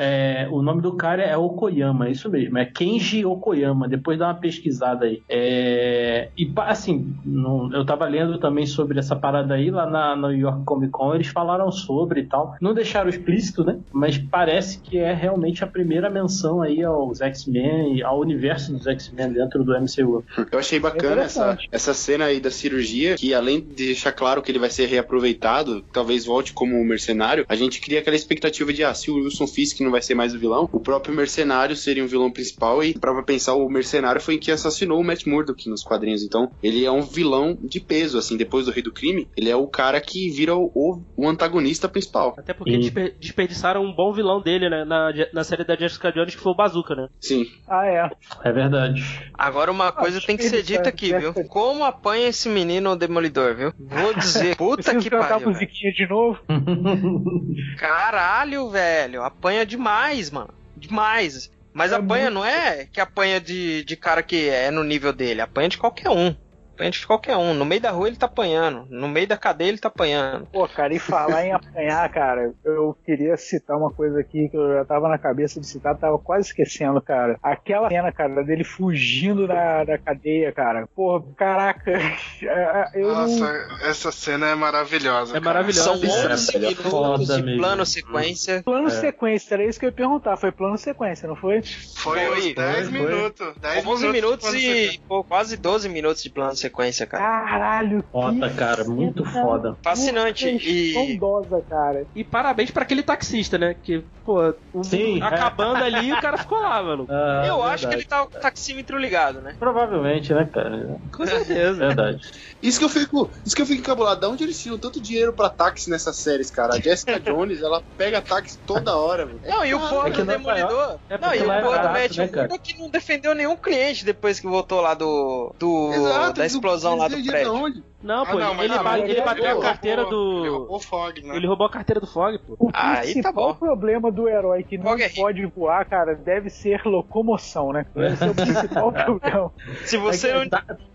É, o nome do cara é Okoyama, é isso mesmo, é Kenji Okoyama. Depois dá uma pesquisada aí. É, e assim, não- eu tava lendo também sobre essa parada aí lá na New York Comic Con, eles falaram sobre e tal. Não deixaram explícito, né? Mas parece que é realmente a primeira menção aí aos X-Men e ao universo dos X-Men dentro do MCU. Eu achei bacana essa, Interessante. essa cena aí da cirurgia, que além de deixar claro que ele vai ser reaproveitado, talvez volte como mercenário, a gente cria aquela expectativa de, ah, se o Wilson Fisk não vai ser mais o vilão, o próprio mercenário seria um vilão principal, e pra pensar, o mercenário foi quem assassinou o Matt Murdock nos quadrinhos, então ele é um vilão de peso, assim, depois do Rei do Crime, ele é o cara que vira o, o, o, o antagonista principal. Até porque desper, desperdiçaram um bom vilão dele, né? Na, na série da Jessica Jones, que foi o Bazooka, né? Sim. Ah, é. É verdade. Agora uma coisa tem que ser dita aqui, viu? Como apanha esse menino o Demolidor, viu? Vou dizer, puta Preciso que cantar a pariu. velho. musiquinha de novo. Caralho, velho. Apanha demais, mano. Demais. Mas É apanha muito- não é que apanha de, de cara que é no nível dele. Apanha de qualquer um. Apanha de qualquer um. No meio da rua ele tá apanhando. No meio da cadeia ele tá apanhando. Pô, cara, e falar em apanhar, cara, eu queria citar uma coisa aqui que eu já tava na cabeça de citar, tava quase esquecendo, cara. Aquela cena, cara, dele fugindo da, da cadeia, cara. Pô, caraca. é, Eu não- Nossa, essa cena é maravilhosa. É cara. maravilhosa. São Isso é 11 minutos foda de mesmo. plano sequência. Plano É. sequência, era isso que eu ia perguntar. Foi plano sequência, não foi? Foi, Foi, uns 10 foi. minutos. 10 11 minutos quando e pô, quase 12 minutos de plano sequência, cara. Caralho, Foda, que cara, muito foda. Fascinante. E Bondosa, cara. E parabéns pra aquele taxista, né? Que, pô, o Sim, mundo é. acabando ali e o cara ficou lá, mano. Ah, eu acho que verdade. ele tá com o taxímetro ligado, né? Provavelmente, né, cara? Com certeza. Verdade. Isso que eu fico, isso que eu fico encabulado. Da onde eles tiram tanto dinheiro pra táxi nessas séries, cara? A Jessica Jones, ela pega táxi toda hora, velho. Não, e o Ah, porra é que é Demolidor. É não, e o lá é porra do barato, Matt né? Murdock não defendeu nenhum cliente depois que voltou lá do. do Exato, da explosão lá do prédio. Não, Ah, pô, não, mas ele, não, ba- mas ele bateu a roubou- carteira Ele do. roubou o Fog, né? Ele roubou a carteira do Fog, pô. O Ah, aí tá principal bom. problema do herói que não é? pode voar, cara, deve ser locomoção, né? Deve ser o principal problema. Se você não.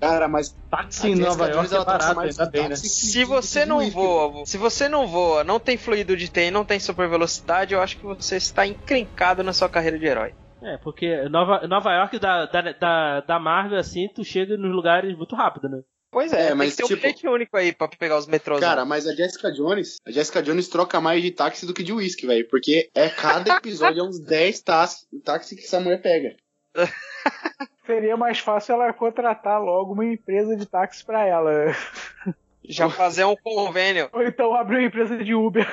Cara, mas Táxi a em Nova York é ela tá barato, mais ainda bem, né? Se você não voa, se você não voa, não tem fluido de TI, não tem super velocidade, eu acho que você está encrencado na sua carreira de herói. É, porque Nova, Nova York da, da, da, da Marvel, assim, tu chega nos lugares muito rápido, né? Pois é, É, tem mas, um tipo- bilhete único aí pra pegar os metrôs. Cara, mas a Jessica Jones, a Jessica Jones troca mais de táxi do que de whisky, velho. Porque é cada episódio é uns 10 táxi, táxi que essa mulher pega. Seria mais fácil ela contratar logo uma empresa de táxi pra ela. já fazer um convênio. Ou então abrir uma empresa de Uber.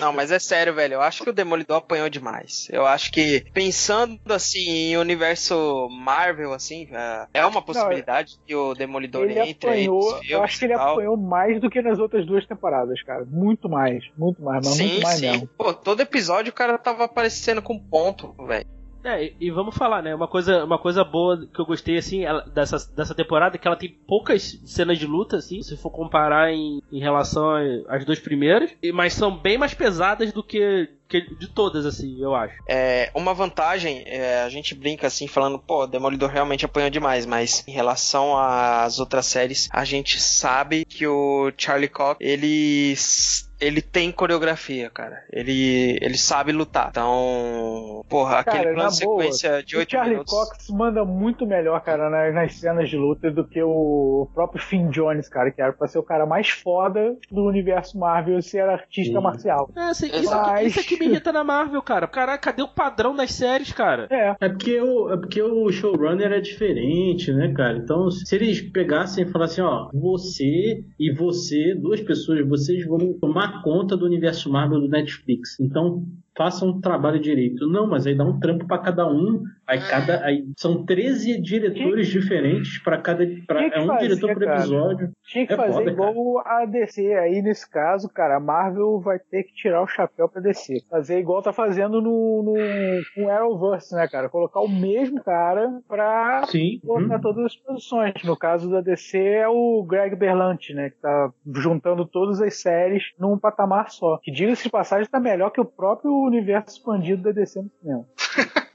Não, mas é sério, velho. Eu acho que o Demolidor apanhou demais. Eu acho que, pensando assim em universo Marvel, assim, é- uma possibilidade que o Demolidor Ele entre apanhou, eu acho que ele tal. apanhou mais do que nas outras duas temporadas, cara. Muito mais, muito mais, mas Sim, muito mais sim. mesmo. Pô, todo episódio o cara tava aparecendo com ponto, velho. É, e, vamos falar, né? Uma coisa, uma coisa boa que eu gostei, assim, ela- dessa, dessa temporada é que ela tem poucas cenas de luta, assim, se for comparar em, em relação às duas primeiras, e- mas são bem mais pesadas do que, que de todas, assim, eu acho. É, uma vantagem, é, a gente brinca assim, falando, pô, Demolidor realmente apanhou demais, mas em relação às outras séries, a gente sabe que o Charlie Cox, ele ele tem coreografia, cara. Ele, ele sabe lutar. Então, porra, Cara, aquele plano de boa, sequência de O 8 Charlie minutos. Cox manda muito melhor, cara, nas, nas cenas de luta do que o próprio Finn Jones, cara, que era pra ser o cara mais foda do universo Marvel e ser artista Sim. marcial. É, assim, isso, aqui, isso aqui me irrita na Marvel, cara. Caraca, cadê o padrão das séries, cara? É, É porque, o, é porque o showrunner é diferente, né, cara? Então, se eles pegassem e falassem, ó, você e você, duas pessoas, vocês vão tomar conta do universo Marvel do Netflix. Então, façam um trabalho direito. Não, mas aí dá um trampo pra cada um. Aí cada. Aí são 13 diretores diferentes pra cada. Pra, que é um diretor por cara. episódio. tinha que É fazer foda, igual a DC. Aí, nesse caso, cara, a Marvel vai ter que tirar o chapéu pra DC. Fazer igual tá fazendo no, no com o Arrowverse, né, cara? Colocar o mesmo cara pra Sim. botar Hum. todas as posições. No caso da DC é o Greg Berlanti, né? Que tá juntando todas as séries num patamar só. Que diga-se de passagem, tá melhor que o próprio universo expandido da DC no cinema.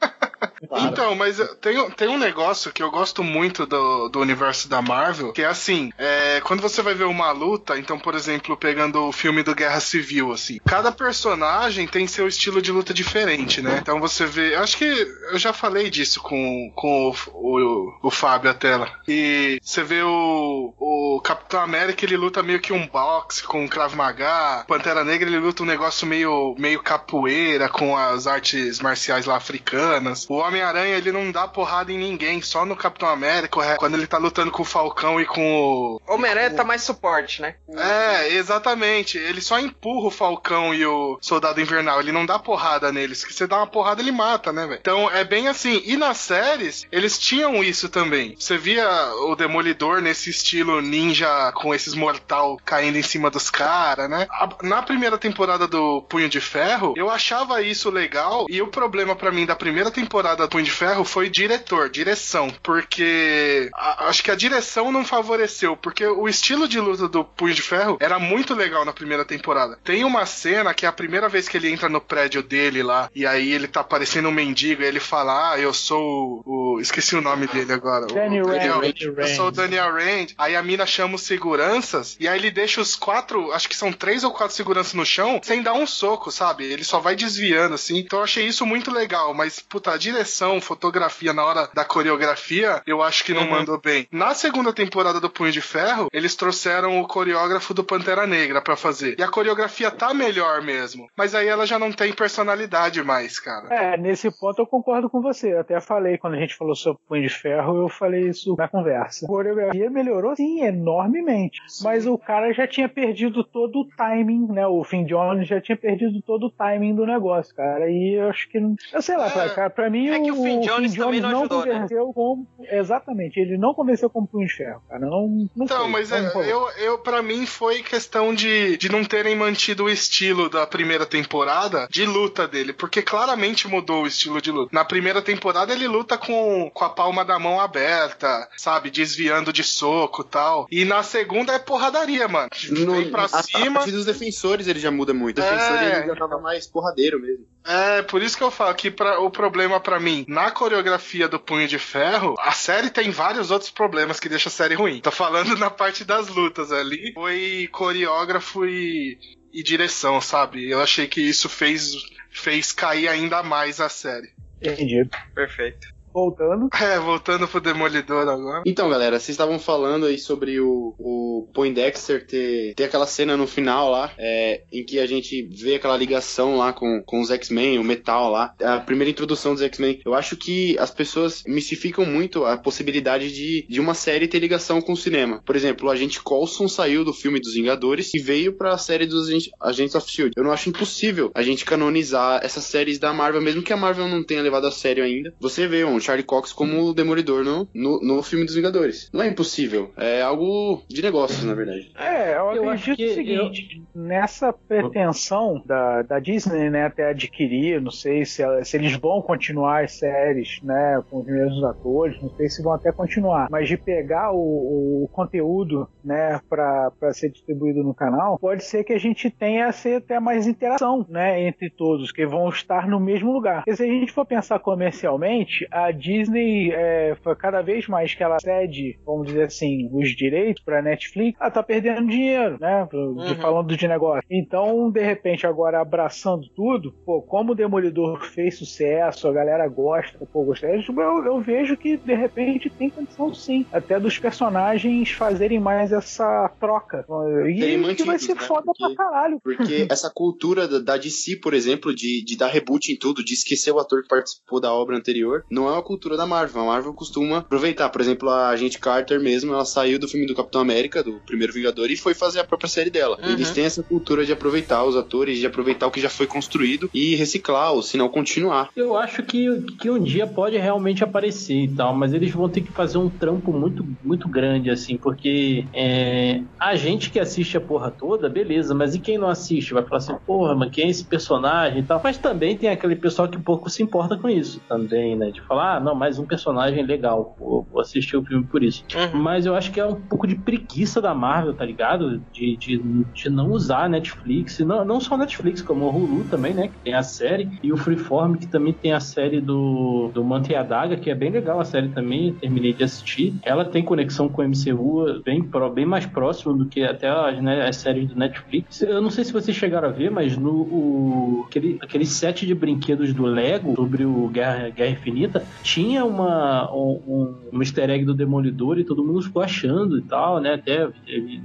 Claro. Então, mas tem, um- tem um negócio que eu gosto muito do, do universo da Marvel, que é assim, é, quando você vai ver uma luta, então, por exemplo, pegando o filme do Guerra Civil, assim, cada personagem tem seu estilo de luta diferente, né? Então você vê, acho que eu já falei disso com, com o, o, o Fábio até. E você vê o, o Capitão América, ele luta meio que um boxe com um Krav Maga, Pantera Negra, ele luta um negócio meio, meio capoeira com as artes marciais lá africanas. O Homem-Aranha, ele não dá porrada em ninguém, só no Capitão América. Quando ele tá lutando com o Falcão e com o. Homem-Aranha tá mais suporte, né? É, exatamente. Ele só empurra o Falcão e o Soldado Invernal. Ele não dá porrada neles. Que você dá uma porrada, ele mata, né, velho? Então é bem assim. E nas séries, eles tinham isso também. Você via o Demolidor nesse estilo ninja com esses mortal caindo em cima dos caras, né? Na primeira temporada do Punho de Ferro, eu achava isso legal. E o problema pra mim da primeira temporada do Punho de Ferro foi diretor, direção. Porque a- acho que a direção não favoreceu. Porque o estilo de luta do Punho de Ferro era muito legal na primeira temporada. Tem uma cena que é a primeira vez que ele entra no prédio dele lá. E aí ele tá parecendo um mendigo. E ele fala: Ah, eu sou o. o- Esqueci o nome dele agora. Rand. Daniel- Danny Eu sou o Daniel Rand. Aí a mina chama os seguranças. E aí ele deixa os quatro. Acho que são três ou quatro seguranças no chão. Sem dar um soco, sabe? Ele só vai desviando assim. Então eu achei isso muito legal. Mas, puta, direção, fotografia na hora da coreografia, eu acho que não Uhum. mandou bem. Na segunda temporada do Punho de Ferro, eles trouxeram o coreógrafo do Pantera Negra pra fazer. E a coreografia tá melhor mesmo. Mas aí ela já não tem personalidade mais, cara. É, nesse ponto eu concordo com você. Eu até falei, quando a gente falou sobre Punho de Ferro, eu falei isso na conversa. A coreografia melhorou, sim, enormemente. Mas o cara já tinha perdido todo o timing, né? O Finn Jones já tinha perdido todo o timing do negócio, cara. E eu acho que. não- Eu sei lá, pra, cara, pra mim É que o Finn Jones também não ajudou, né? convenceu como. Exatamente, ele não convenceu como Punho de Ferro, cara. Não, não Então, foi, mas não é, eu, eu para mim foi questão de, de não terem mantido o estilo da primeira temporada de luta dele, porque claramente mudou o estilo de luta. Na primeira temporada ele luta com, com a palma da mão aberta, sabe, desviando de soco e tal. E na segunda é porradaria, mano. Vem pra a, a cima. partir dos defensores ele já muda muito. O É. defensor ele já tava mais porradeiro mesmo. É, por isso que eu falo que pra, o problema pra mim, na coreografia do Punho de Ferro, a série tem vários outros problemas que deixam a série ruim. Tô falando na parte das lutas ali, foi coreógrafo e, e direção, sabe? Eu achei que isso fez, fez cair ainda mais a série. Entendi. Perfeito. Voltando. É, voltando pro Demolidor agora. Então, galera, vocês estavam falando aí sobre o, o Poindexter ter, ter aquela cena no final lá, é, em que a gente vê aquela ligação lá com, com os X-Men, o Metal lá, a primeira introdução dos X-Men. Eu acho que as pessoas mistificam muito a possibilidade de, de uma série ter ligação com o cinema. Por exemplo, o Agente Coulson saiu do filme dos Vingadores e veio pra série dos Agent- Agents of S.H.I.E.L.D. Eu não acho impossível a gente canonizar essas séries da Marvel, mesmo que a Marvel não tenha levado a sério ainda. Você vê um Charlie Cox como o Demolidor no, no, no filme dos Vingadores. Não é impossível. É algo de negócios, na verdade. É, eu, Eu acho acredito que o seguinte, nessa pretensão da, da Disney, né, até adquirir, não sei se, ela- se eles vão continuar as séries, né, com os mesmos atores, não sei se vão até continuar, mas de pegar o, o conteúdo, né, para ser distribuído no canal, pode ser que a gente tenha ser até mais interação, né, entre todos, que vão estar no mesmo lugar. Porque se a gente for pensar comercialmente, a Disney, é, foi cada vez mais que ela cede, vamos dizer assim, os direitos para Netflix, ela tá perdendo dinheiro, né? De Uhum. falando de negócio. Então, de repente, agora abraçando tudo, pô, como o Demolidor fez sucesso, a galera gosta, pô, gostei, eu, eu vejo que de repente tem condição sim, até dos personagens fazerem mais essa troca. E que vai ser né? foda Porque- pra caralho. Porque essa cultura da, da DC, por exemplo, de, de dar reboot em tudo, de esquecer o ator que participou da obra anterior, não é uma cultura da Marvel. A Marvel costuma aproveitar. Por exemplo, a agente Carter mesmo, ela saiu do filme do Capitão América, do primeiro Vingador, e foi fazer a própria série dela. Uhum. Eles têm essa cultura de aproveitar os atores, de aproveitar o que já foi construído e reciclar, ou se não continuar. Eu acho que, que um dia pode realmente aparecer e tal, mas eles vão ter que fazer um trampo muito, muito grande, assim, porque é, a gente que assiste a porra toda, beleza, mas e quem não assiste? Vai falar assim, porra, mas quem é esse personagem e tal? Mas também tem aquele pessoal que pouco se importa com isso também, né? De falar, ah, não, mais um personagem legal, vou, vou assistir o filme por isso. Uhum. Mas eu acho que é um pouco de preguiça da Marvel, tá ligado? De, de, de não usar a Netflix, não, não só a Netflix, como o Hulu também, né? Que tem a série, e o Freeform, que também tem a série do, do Manta e a Daga, que é bem legal a série também, terminei de assistir. Ela tem conexão com o MCU bem, bem mais próximo do que até as, né, as séries do Netflix. Eu não sei se vocês chegaram a ver, mas no o, aquele, aquele set de brinquedos do Lego sobre o Guerra, Guerra Infinita tinha uma, um, um easter egg do Demolidor e todo mundo ficou achando e tal, né? Até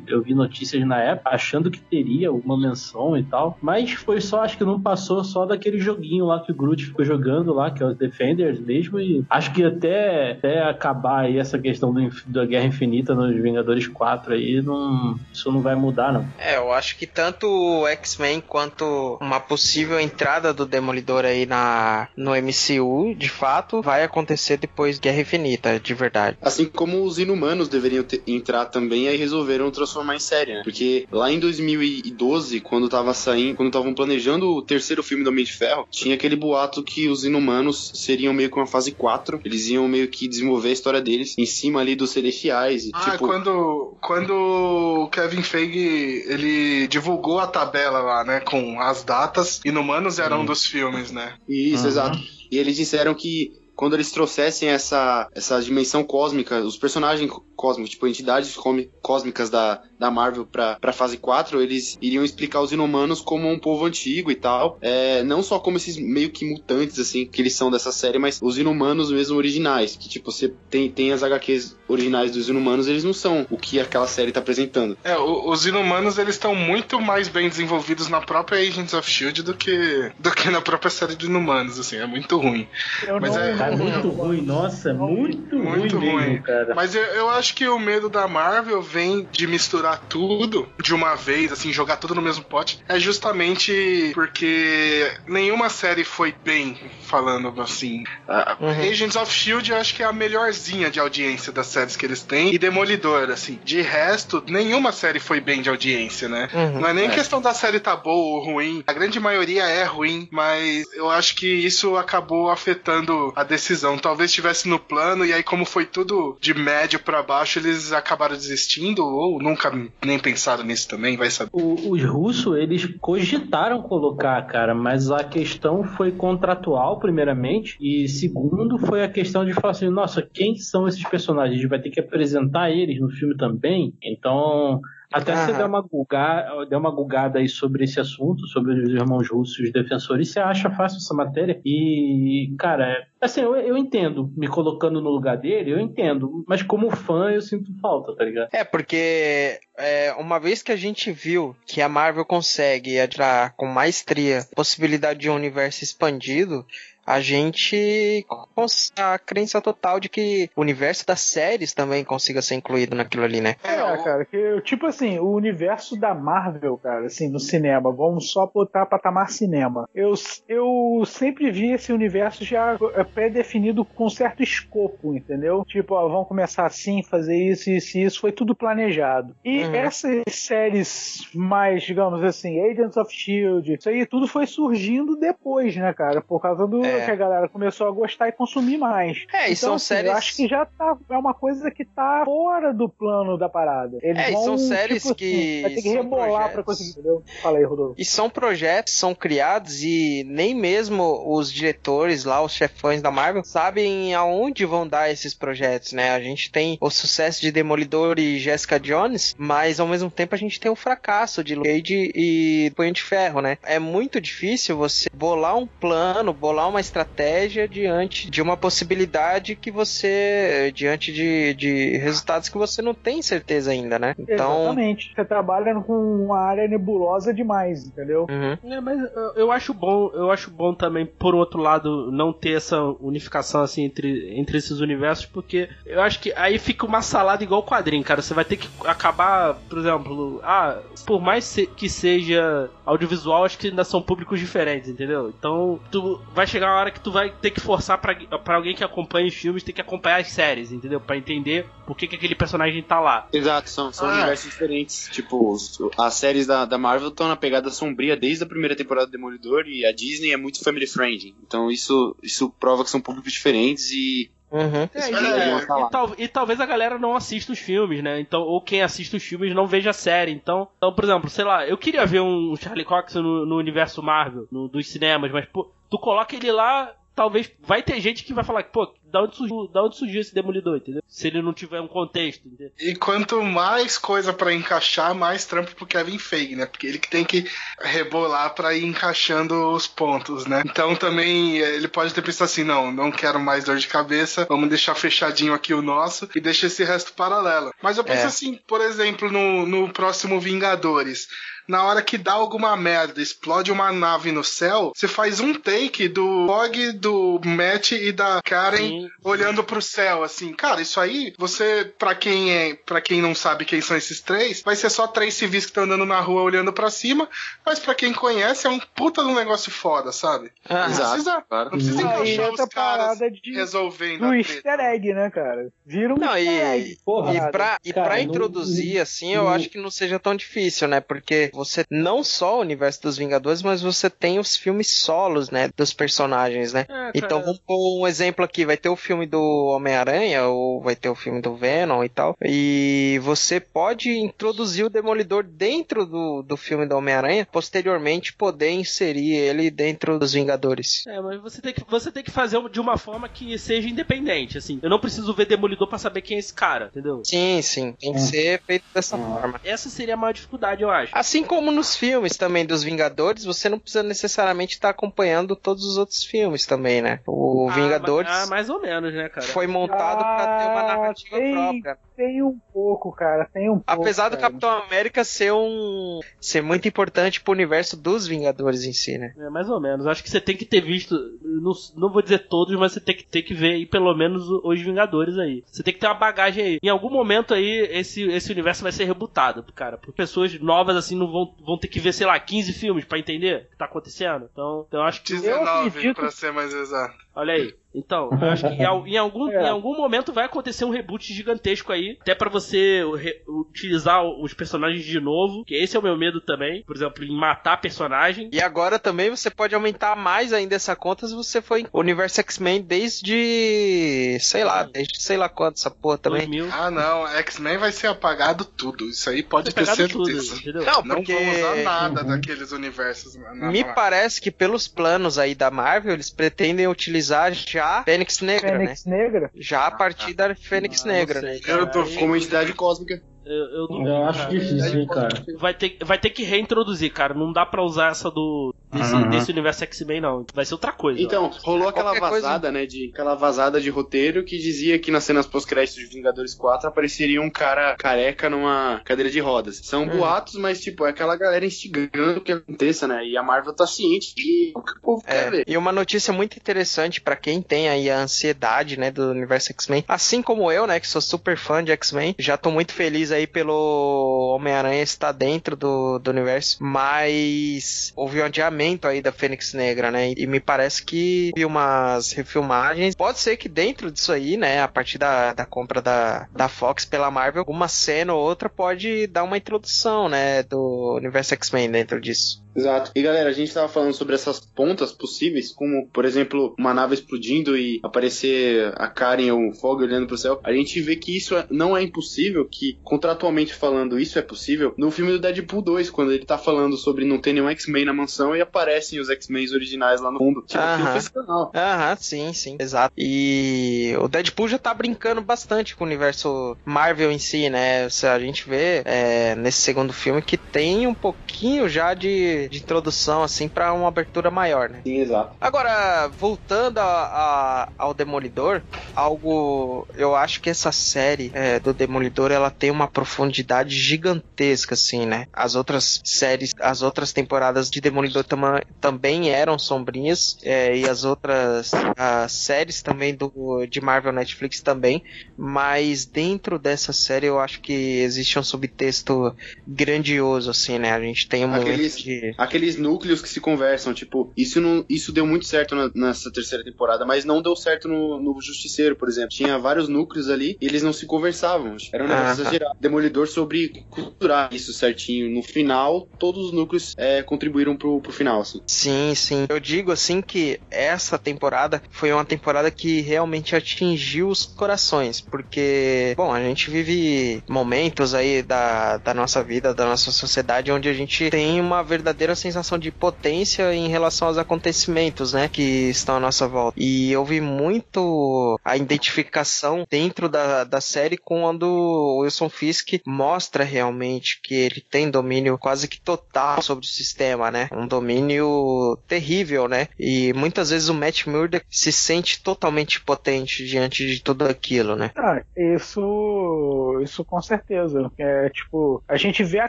eu vi notícias na época achando que teria alguma menção e tal. Mas foi só, acho que não passou só daquele joguinho lá que o Groot ficou jogando lá, que é os Defenders mesmo. E acho que até, até acabar aí essa questão do, da Guerra Infinita nos Vingadores 4 aí, não, isso não vai mudar, não. É, eu acho que tanto o X-Men quanto uma possível entrada do Demolidor aí na, no MCU, de fato, vai acontecer depois Guerra Infinita, de verdade. Assim como os Inumanos deveriam ter, entrar também, aí resolveram transformar em série, né? Porque lá em 2012, quando tava saindo, quando estavam planejando o terceiro filme do Homem de Ferro, tinha aquele boato que os Inumanos seriam meio que uma fase 4, eles iam meio que desenvolver a história deles em cima ali dos celestiais. E, Ah, tipo, quando, quando o Kevin Feige ele divulgou a tabela lá, né, com as datas, Inumanos era um dos filmes, né? Isso, Uhum. exato. E eles disseram que quando eles trouxessem essa, essa dimensão cósmica, os personagens cósmicos, tipo entidades cósmicas da, da Marvel pra, pra fase 4, eles iriam explicar os inumanos como um povo antigo e tal. É, não só como esses meio que mutantes, assim, que eles são dessa série, mas os inumanos mesmo originais. Que tipo, você tem, tem as HQs originais dos inumanos, eles não são o que aquela série tá apresentando. É, o- os Inumanos eles estão muito mais bem desenvolvidos na própria Agents of Shield do que do que na própria série de Inumanos, assim, é muito ruim. Eu Mas não, é- Muito ruim, nossa, muito, Muito ruim mesmo, ruim. cara. Mas eu, eu acho que o medo da Marvel vem de misturar tudo de uma vez, assim, jogar tudo no mesmo pote. É justamente porque nenhuma série foi bem, falando assim. A- Uhum. Agents of Shield eu acho que é a melhorzinha de audiência das séries que eles têm. E Demolidor, assim. De resto, nenhuma série foi bem de audiência, né? Uhum. Não é nem questão da série tá boa ou ruim. A grande maioria é ruim, mas eu acho que isso acabou afetando a decisão. Talvez estivesse no plano e aí como foi tudo de médio pra baixo, eles acabaram desistindo ou nunca nem pensaram nisso também, vai saber. O- os russos, eles cogitaram colocar, cara, mas a questão foi contratual, primeiramente, e segundo foi a questão de falar assim, nossa, quem são esses personagens? A gente vai ter que apresentar eles no filme também? Então, até você Aham. der uma, gulga, der uma gulgada aí sobre esse assunto, sobre os irmãos russos e os defensores, você acha fácil essa matéria? E, cara, assim, eu, eu entendo, me colocando no lugar dele, eu entendo, mas como fã eu sinto falta, tá ligado? É, porque é, uma vez que a gente viu que a Marvel consegue entrar com maestria possibilidade de um universo expandido, a gente com a crença total de que o universo das séries também consiga ser incluído naquilo ali, né? É, cara, que tipo assim, o universo da Marvel, cara, assim, no cinema, vamos só botar patamar cinema. Eu, eu sempre vi esse universo já é, pré-definido com certo escopo, entendeu? Tipo, ó, vamos começar assim, fazer isso, isso e isso, foi tudo planejado. E Uhum. essas séries mais, digamos assim, Agents of Shield, isso aí tudo foi surgindo depois, né, cara? Por causa do É. que a galera começou a gostar e consumir mais. É, e então, são assim, séries. Eu acho que já tá. É uma coisa que tá fora do plano da parada. Eles É, e vão, são séries tipo, que assim, vai ter que rebolar projetos. pra conseguir, entendeu? Fala aí, Rodolfo. E são projetos, são criados e nem mesmo os diretores lá, os chefões da Marvel, sabem aonde vão dar esses projetos, né? A gente tem o sucesso de Demolidor e Jessica Jones, mas ao mesmo tempo a gente tem o fracasso de Luke Cage e Punho de Ferro, né? É muito difícil você bolar um plano, bolar uma estratégia diante de uma possibilidade que você, diante de, de resultados que você não tem certeza ainda, né? Então, Exatamente. Você trabalha com uma área nebulosa demais, entendeu? Uhum. É, mas eu- eu acho bom, eu acho bom também, por outro lado, não ter essa unificação assim entre, entre esses universos, porque eu acho que aí fica uma salada igual quadrinho, cara. Você vai ter que acabar, por exemplo, ah, por mais que seja audiovisual, acho que ainda são públicos diferentes, entendeu? Então, tu vai chegar uma hora que tu vai ter que forçar pra, pra alguém que acompanha os filmes, ter que acompanhar as séries, entendeu? Pra entender por que, que aquele personagem tá lá. Exato, são, são Ah. universos diferentes. Tipo, as séries da, da Marvel estão na pegada sombria desde a primeira temporada do Demolidor e a Disney é muito family friendly. Então isso, isso prova que são públicos diferentes e Uhum. É, e, e tal- e talvez a galera não assista os filmes, né? Então, ou quem assiste os filmes não veja a série. Então, então por exemplo, sei lá, eu queria ver um Charlie Cox no, no universo Marvel, no- dos cinemas, mas pô, tu coloca ele lá, talvez vai ter gente que vai falar que, pô, da onde surgiu, da onde surgiu esse demolidor, entendeu? Se ele não tiver um contexto, entendeu? E quanto mais coisa pra encaixar, mais trampo pro Kevin Feige, né? Porque ele que tem que rebolar pra ir encaixando os pontos, né? Então também ele pode ter pensado assim, não, não quero mais dor de cabeça, vamos deixar fechadinho aqui o nosso e deixa esse resto paralelo. Mas eu penso É. assim, por exemplo, no, no próximo Vingadores. Na hora que dá alguma merda, explode uma nave no céu, você faz um take do Fog, do Matt e da Karen Sim. olhando pro céu, assim. Cara, isso aí, você, pra quem é, para quem não sabe quem são esses três, vai ser só três civis que estão andando na rua olhando pra cima, mas pra quem conhece é um puta de um negócio foda, sabe? Ah, Não Exato, precisa, claro. não precisa Aí encaixar outra os caras parada de, resolvendo do a easter egg, né, cara? Vira um Não, easter e, egg. Porra, e pra, e cara, pra não- introduzir, assim, eu não- acho que não seja tão difícil, né? Porque você não só o universo dos Vingadores, mas você tem os filmes solos, né? Dos personagens, né? É, Então vamos pôr um exemplo aqui, vai ter o filme do Homem-Aranha, ou vai ter o filme do Venom e tal. E você pode introduzir o Demolidor dentro do, do filme do Homem-Aranha, posteriormente poder inserir ele dentro dos Vingadores. É, mas você tem, que, você tem que fazer de uma forma que seja independente, assim. Eu não preciso ver Demolidor pra saber quem é esse cara, entendeu? Sim, sim, tem que Hum. ser feito dessa forma. Essa seria a maior dificuldade, eu acho. Assim como nos filmes também dos Vingadores, você não precisa necessariamente estar acompanhando todos os outros filmes também, né? O Ah, Vingadores ma- ah, mais ou menos, né, cara? foi montado pra ter uma Ah, narrativa própria. Tem um pouco, cara. Tem um pouco. Apesar do cara. Capitão América ser um ser muito importante pro universo dos Vingadores em si, né? É, mais ou menos. Acho que você tem que ter visto. Não, não vou dizer todos, mas você tem que ter que ver aí pelo menos os Vingadores aí. Você tem que ter uma bagagem aí. Em algum momento aí, esse, esse universo vai ser rebutado, cara. Por pessoas novas assim não vão, vão ter que ver, sei lá, 15 filmes pra entender o que tá acontecendo. Então, então eu acho que. 19, acredito- pra ser mais exato. Olha aí. Então, eu acho que em, al- em algum, É. em algum momento vai acontecer um reboot gigantesco aí. Até pra você utilizar os personagens de novo. Que esse é o meu medo também. Por exemplo, em matar personagem. E agora também você pode aumentar mais ainda essa conta se você for em Universo X-Men desde, sei lá, desde sei lá quanto essa porra também. 2000. Ah, não, X-Men vai ser apagado tudo. Isso aí pode ter certeza. tudo, entendeu? Não, Não porque vão usar nada Uhum. daqueles universos. me parece que pelos planos aí da Marvel, eles pretendem utilizar já Fênix Negra, né? Fênix Negra? Já a partir da Fênix Ah, não Negra, né? cara. Eu tô Aí- Como entidade cósmica. Eu, eu duvido, Eu acho cara. difícil, hein, cara. Vai ter, vai ter que reintroduzir, cara. Não dá pra usar essa do. desse, Uhum. desse universo X-Men, não. Vai ser outra coisa. Então, rolou aquela Qualquer coisa- vazada, né, de aquela vazada de roteiro que dizia que nas cenas pós-créditos de Vingadores 4 apareceria um cara careca numa cadeira de rodas. São Hum. boatos, mas tipo, é aquela galera instigando que aconteça, né? E a Marvel tá ciente de o que o povo quer É, ver. e uma notícia muito interessante pra quem tem aí a ansiedade, né, do universo X-Men, assim como eu, né, que sou super fã de X-Men, já tô muito feliz aí pelo Homem-Aranha estar dentro do, do universo, mas houve um adiamento aí da Fênix Negra, né, e me parece que vi umas refilmagens, pode ser que dentro disso aí, né, a partir da, da compra da, da Fox pela Marvel, uma cena ou outra pode dar uma introdução, né, do universo X-Men dentro disso. Exato. E galera, a gente tava falando sobre essas pontas possíveis, como, por exemplo, uma nave explodindo e aparecer a Karen ou o Fog olhando pro céu. A gente vê que isso é- não é impossível, que contratualmente falando isso é possível. No filme do Deadpool 2, quando ele tá falando sobre não ter nenhum X-Men na mansão e aparecem os X-Men originais lá no fundo. Tipo, aquilo Aham. Aham, sim, sim, exato. E o Deadpool já tá brincando bastante com o universo Marvel em si, né? A gente vê é, nesse segundo filme que tem um pouquinho já de, de introdução, assim, pra uma abertura maior, né? Sim, exato. Agora, voltando a- a- ao Demolidor, algo. Eu acho que essa série é, do Demolidor ela tem uma profundidade gigantesca, assim, né? As outras séries, as outras temporadas de Demolidor tama- também eram sombrinhas, é, e as outras as séries também do, de Marvel Netflix também, mas dentro dessa série eu acho que existe um subtexto grandioso, assim, né? A gente tem um momento Aqueles- Aqueles núcleos que se conversam, tipo, isso não, isso deu muito certo na- nessa terceira temporada, mas não deu certo no, no Justiceiro, por exemplo. Tinha vários núcleos ali e eles não se conversavam. Era um negócio Aham. exagerado. Demolidor sobre culturar isso certinho. No final, todos os núcleos é, contribuíram pro, pro final, assim. Sim, sim. Eu digo assim que essa temporada foi uma temporada que realmente atingiu os corações, porque, bom, a gente vive momentos aí da, da nossa vida, da nossa sociedade, onde a gente tem uma verdadeira verdadeira sensação de potência em relação aos acontecimentos, né, que estão à nossa volta. E eu vi muito a identificação dentro da, da série quando o Wilson Fisk mostra realmente que ele tem domínio quase que total sobre o sistema, né? Um domínio terrível, né? E muitas vezes o Matt Murdock se sente totalmente potente diante de tudo aquilo, né? Ah, isso, isso com certeza. É tipo, a gente vê a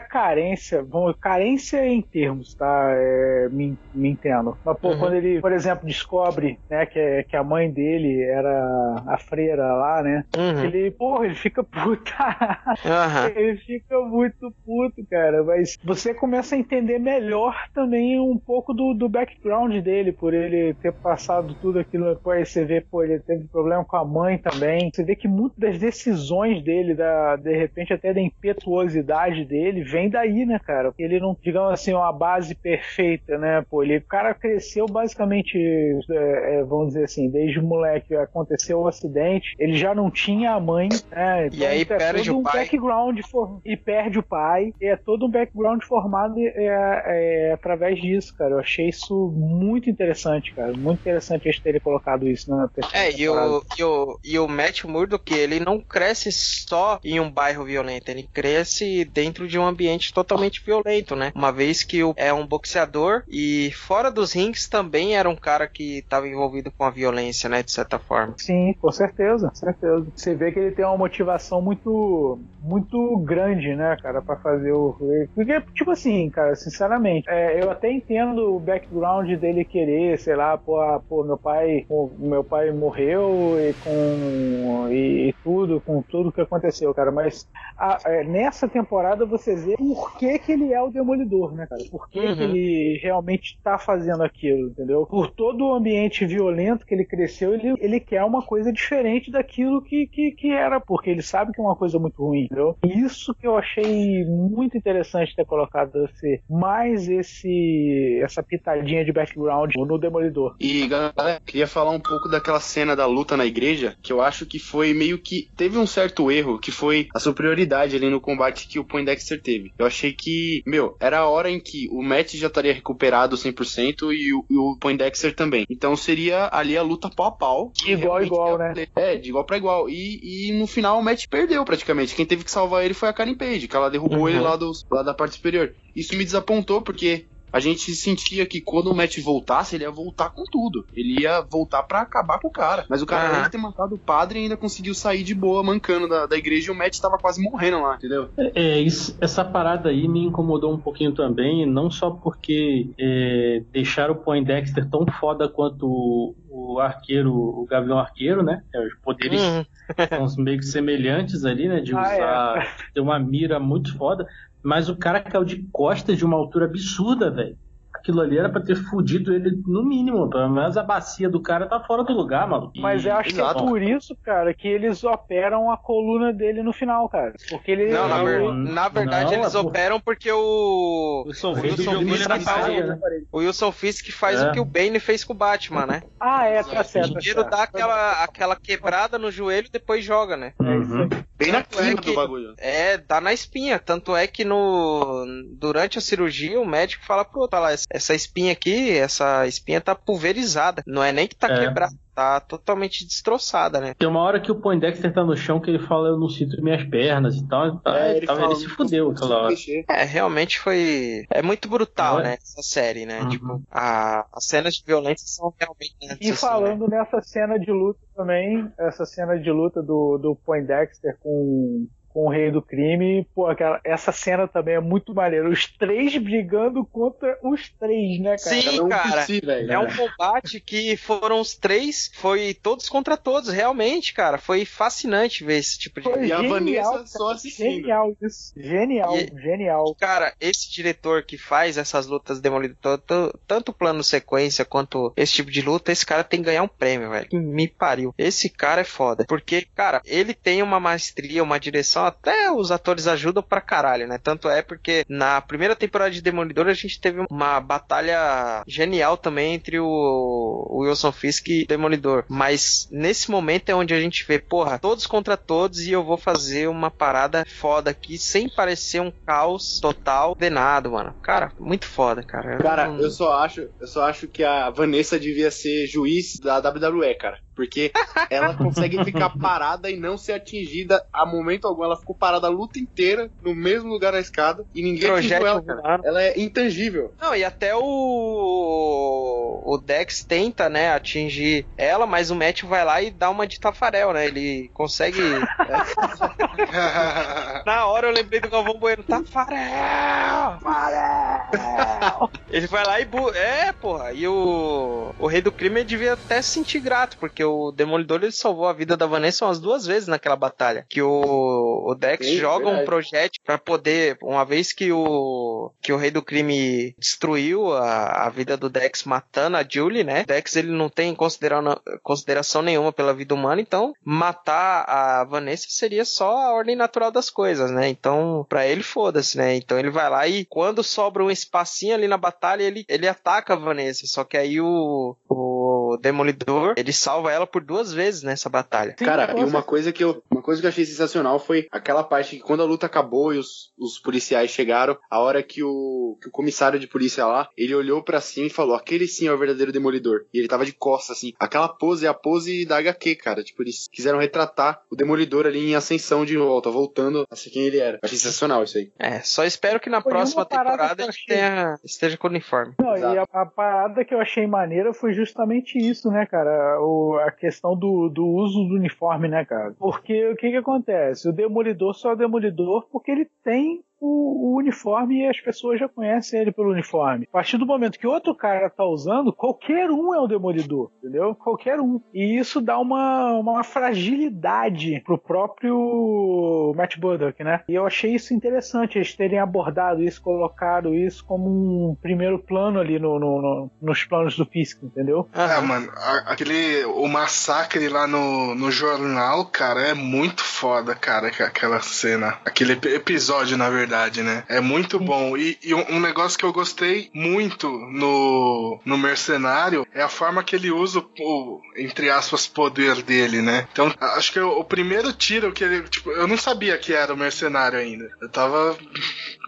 carência, bom, carência em termos, tá? É, me, me entendo. Mas, pô, Uhum. quando ele, por exemplo, descobre, né, que, é- que a mãe dele era a freira lá, né? Uhum. Ele, porra, ele fica puta. Aham. Ele fica muito puto, cara. Mas você começa a entender melhor também um pouco do, do background dele, por ele ter passado tudo aquilo. Depois você vê, pô, ele teve problema com a mãe também. Você vê que muitas das decisões dele, da, de repente até da impetuosidade dele, vem daí, né, cara? Ele não, digamos assim, uma base perfeita, né? Pô, ele, o cara cresceu basicamente, é, é, vamos dizer assim, desde moleque aconteceu o acidente, ele já não tinha a mãe, né? E aí é perde todo o um pai. background for- e perde o pai. É todo um background formado é, é, através disso, cara. Eu achei isso muito interessante, cara. Muito interessante eles terem colocado isso na terceira É, e o, e, o, e o Matt Murdock, ele não cresce só em um bairro violento, ele cresce dentro de um ambiente totalmente violento, né? Uma vez que o, é um boxeador e fora dos rings também era um cara que estava envolvido com a violência, né? De certa forma. Sim, com certeza, certeza. Você vê que ele tem uma motivação muito, muito grande, né, cara, pra fazer o. Porque, tipo assim, cara, sinceramente, é, eu até entendo o background dele querer, sei lá, pô, ah, pô meu pai, o meu pai morreu e com e, e tudo, com tudo que aconteceu, cara. Mas a- é, nessa temporada você vê por que, que ele é o demolidor, né, cara? Por que, Uhum. que ele realmente tá fazendo aquilo, entendeu? Por todo o ambiente violento que ele cresceu, ele, ele quer uma coisa diferente daquilo que, que, que era, porque ele sabe que é uma coisa muito ruim, entendeu? E Isso que eu achei muito interessante ter colocado esse, mais esse essa pitadinha de background no Demolidor. E galera, queria falar um pouco daquela cena da luta na igreja, que eu acho que foi meio que. Teve um certo erro, que foi a superioridade ali no combate que o Poindexter teve. Eu achei que, meu, era a hora em que o Matt já estaria recuperado 100% e o, e o Poindexter também. Então seria ali a luta pau a pau. Igual, igual, é- né? É, de igual pra igual. E, e no final o Matt perdeu praticamente. Quem teve que salvar ele foi a Karen Page, que ela derrubou Uhum. ele lá, do, lá da parte superior. Isso me desapontou porque a gente sentia que quando o Matt voltasse, ele ia voltar com tudo. Ele ia voltar pra acabar com o cara. Mas o cara, Aham. além de ter matado o padre, ainda conseguiu sair de boa, mancando da, da igreja e o Matt tava quase morrendo lá, entendeu? É, isso- essa parada aí me incomodou um pouquinho também, não só porque é, deixaram o Poindexter tão foda quanto o, o arqueiro, o Gavião Arqueiro, né? É, Os poderes Uhum. são meio que semelhantes ali, né? De Ah, usar, ter uma mira muito foda, mas o cara caiu de costas de uma altura absurda, velho. Aquilo ali era pra ter fudido ele no mínimo, pelo menos a bacia do cara tá fora do lugar, maluco. Mas eu acho Exato. que é por isso, cara, que eles operam a coluna dele no final, cara. Porque ele. Não, na, ver- na verdade não, eles é por- operam porque o. O Wilson O Wilson jogou ele Fisk faz parede. o- né? O Wilson Fisk faz É. o que o Bane fez com o Batman, né? Ah, é, tá certo. tá Primeiro certo. dá aquela, aquela quebrada no joelho e depois joga, né? É isso Uhum. aí. Bem na Tanto é quina que- do bagulho. É, dá na espinha. Tanto é que no durante a cirurgia o médico fala pro outro, olha lá, essa- espinha aqui, essa espinha tá pulverizada. Não é nem que tá É. quebrada, tá totalmente destroçada, né? Tem uma hora que o Poindexter tá no chão que ele fala, eu não sinto minhas pernas e tal. É, ele, ele tava- fala, ele se "Não fudeu aquela hora. mexer." É, realmente foi. É muito brutal, É. né? Essa série, né? Uhum. Tipo, a, as cenas de violência são realmente. E assim, né? falando nessa cena de luta também, essa cena de luta do, do Poindexter com, com o Rei do Crime, pô, aquela, essa cena também é muito maneira. Os três brigando contra os três, né, cara? Sim, um cara. si, velho. É um combate que foram os três, foi todos contra todos, realmente, cara. Foi fascinante ver esse tipo de. Foi E a genial, Vanessa cara. só assistindo. Genial isso. Genial, E- genial. Cara, esse diretor que faz essas lutas demolidas, tanto, tanto plano sequência quanto esse tipo de luta, esse cara tem que ganhar um prêmio, velho. Que Me pariu. Esse cara é foda. Porque, cara, ele tem uma maestria, uma direção atuação, até os atores ajudam pra caralho, né? Tanto é porque na primeira temporada de Demolidor a gente teve uma batalha genial também entre o, o Wilson Fisk e o Demolidor. Mas nesse momento é onde a gente vê, porra, todos contra todos e eu vou fazer uma parada foda aqui sem parecer um caos total denado, mano. Cara, muito foda, cara. Cara, não- eu só acho, eu só acho que a Vanessa devia ser juiz da WWE, cara. Porque ela consegue ficar parada e não ser atingida a momento algum. Ela ficou parada a luta inteira no mesmo lugar na escada e ninguém atingiu ela, cara. Ela é intangível. Não, e até o o Dex tenta, né, atingir ela, mas o Matt vai lá e dá uma de Tafarel, né? Ele consegue. Na hora eu lembrei do Galvão Bueno, Tafarel! Tafarel! Ele vai lá e. Bu... É, porra. E o. O Rei do Crime devia até se sentir grato, porque o Demolidor ele salvou a vida da Vanessa umas duas vezes naquela batalha. Que o, o Dex Sim, joga um verdade. projétil pra poder. Uma vez que o. Que o Rei do Crime destruiu a, a vida do Dex matando a Julie, né? Dex ele não tem considera- consideração nenhuma pela vida humana, então matar a Vanessa seria só a ordem natural das coisas, né? Então, pra ele, foda-se, né? Então ele vai lá e quando sobra um espacinho ali na batalha, ele, ele ataca a Vanessa. Só que aí o, o Demolidor, ele salva ela por duas vezes nessa batalha. Sim, Cara, e uma coisa que eu, uma coisa que eu achei sensacional foi aquela parte que quando a luta acabou e os, os policiais chegaram, a hora que o, que o comissário de polícia lá, ele olhou pra cima e falou: "Aquele sim é o verdadeiro demolidor". E ele tava de costas assim. Aquela pose é a pose da HQ, cara. Tipo, eles quiseram retratar o demolidor ali em ascensão de volta, voltando a ser quem ele era. Achei sensacional isso aí. É, só espero que na Foi próxima temporada gente achei. tenha, esteja com uniforme. Não, Exato. e a, a parada que eu achei maneira foi justamente isso, né, cara? O, a questão do, do uso do uniforme, né, cara? Porque o que que acontece? O Demolidor só é o Demolidor porque ele tem o, o uniforme e as pessoas já conhecem ele pelo uniforme. A partir do momento que outro cara tá usando, qualquer um é o Demolidor, entendeu? Qualquer um. E isso dá uma, uma fragilidade pro próprio Matt Murdock, né? E eu achei isso interessante, eles terem abordado isso, colocado isso como um primeiro plano ali no, no- no- nos planos do Fisk, entendeu? É, mano, a- aquele. O massacre lá no, no jornal, cara, é muito foda, cara, que- aquela cena. Aquele ep- episódio, na verdade, né? É muito bom. E, e um, negócio que eu gostei muito no, no Mercenário é a forma que ele usa o, entre aspas, poder dele, né? Então, acho que o, o primeiro tiro que ele. Tipo, eu não sabia que era o mercenário ainda. Eu tava.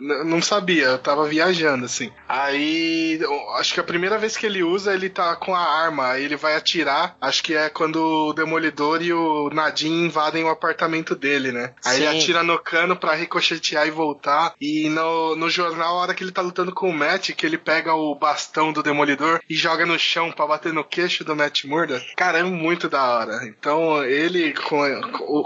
Não sabia, eu tava viajando, assim. Aí, acho que a primeira vez que ele usa, ele tá com a arma, aí ele vai atirar. Acho que é quando o Demolidor e o Nadine invadem o apartamento dele, né? Aí ele Sim. atira no cano pra ricochetear e voltar. E no, no jornal, a hora que ele tá lutando com o Matt, que ele pega o bastão do Demolidor e joga no chão pra bater no queixo do Matt Murdock. Cara, é muito da hora. Então, ele,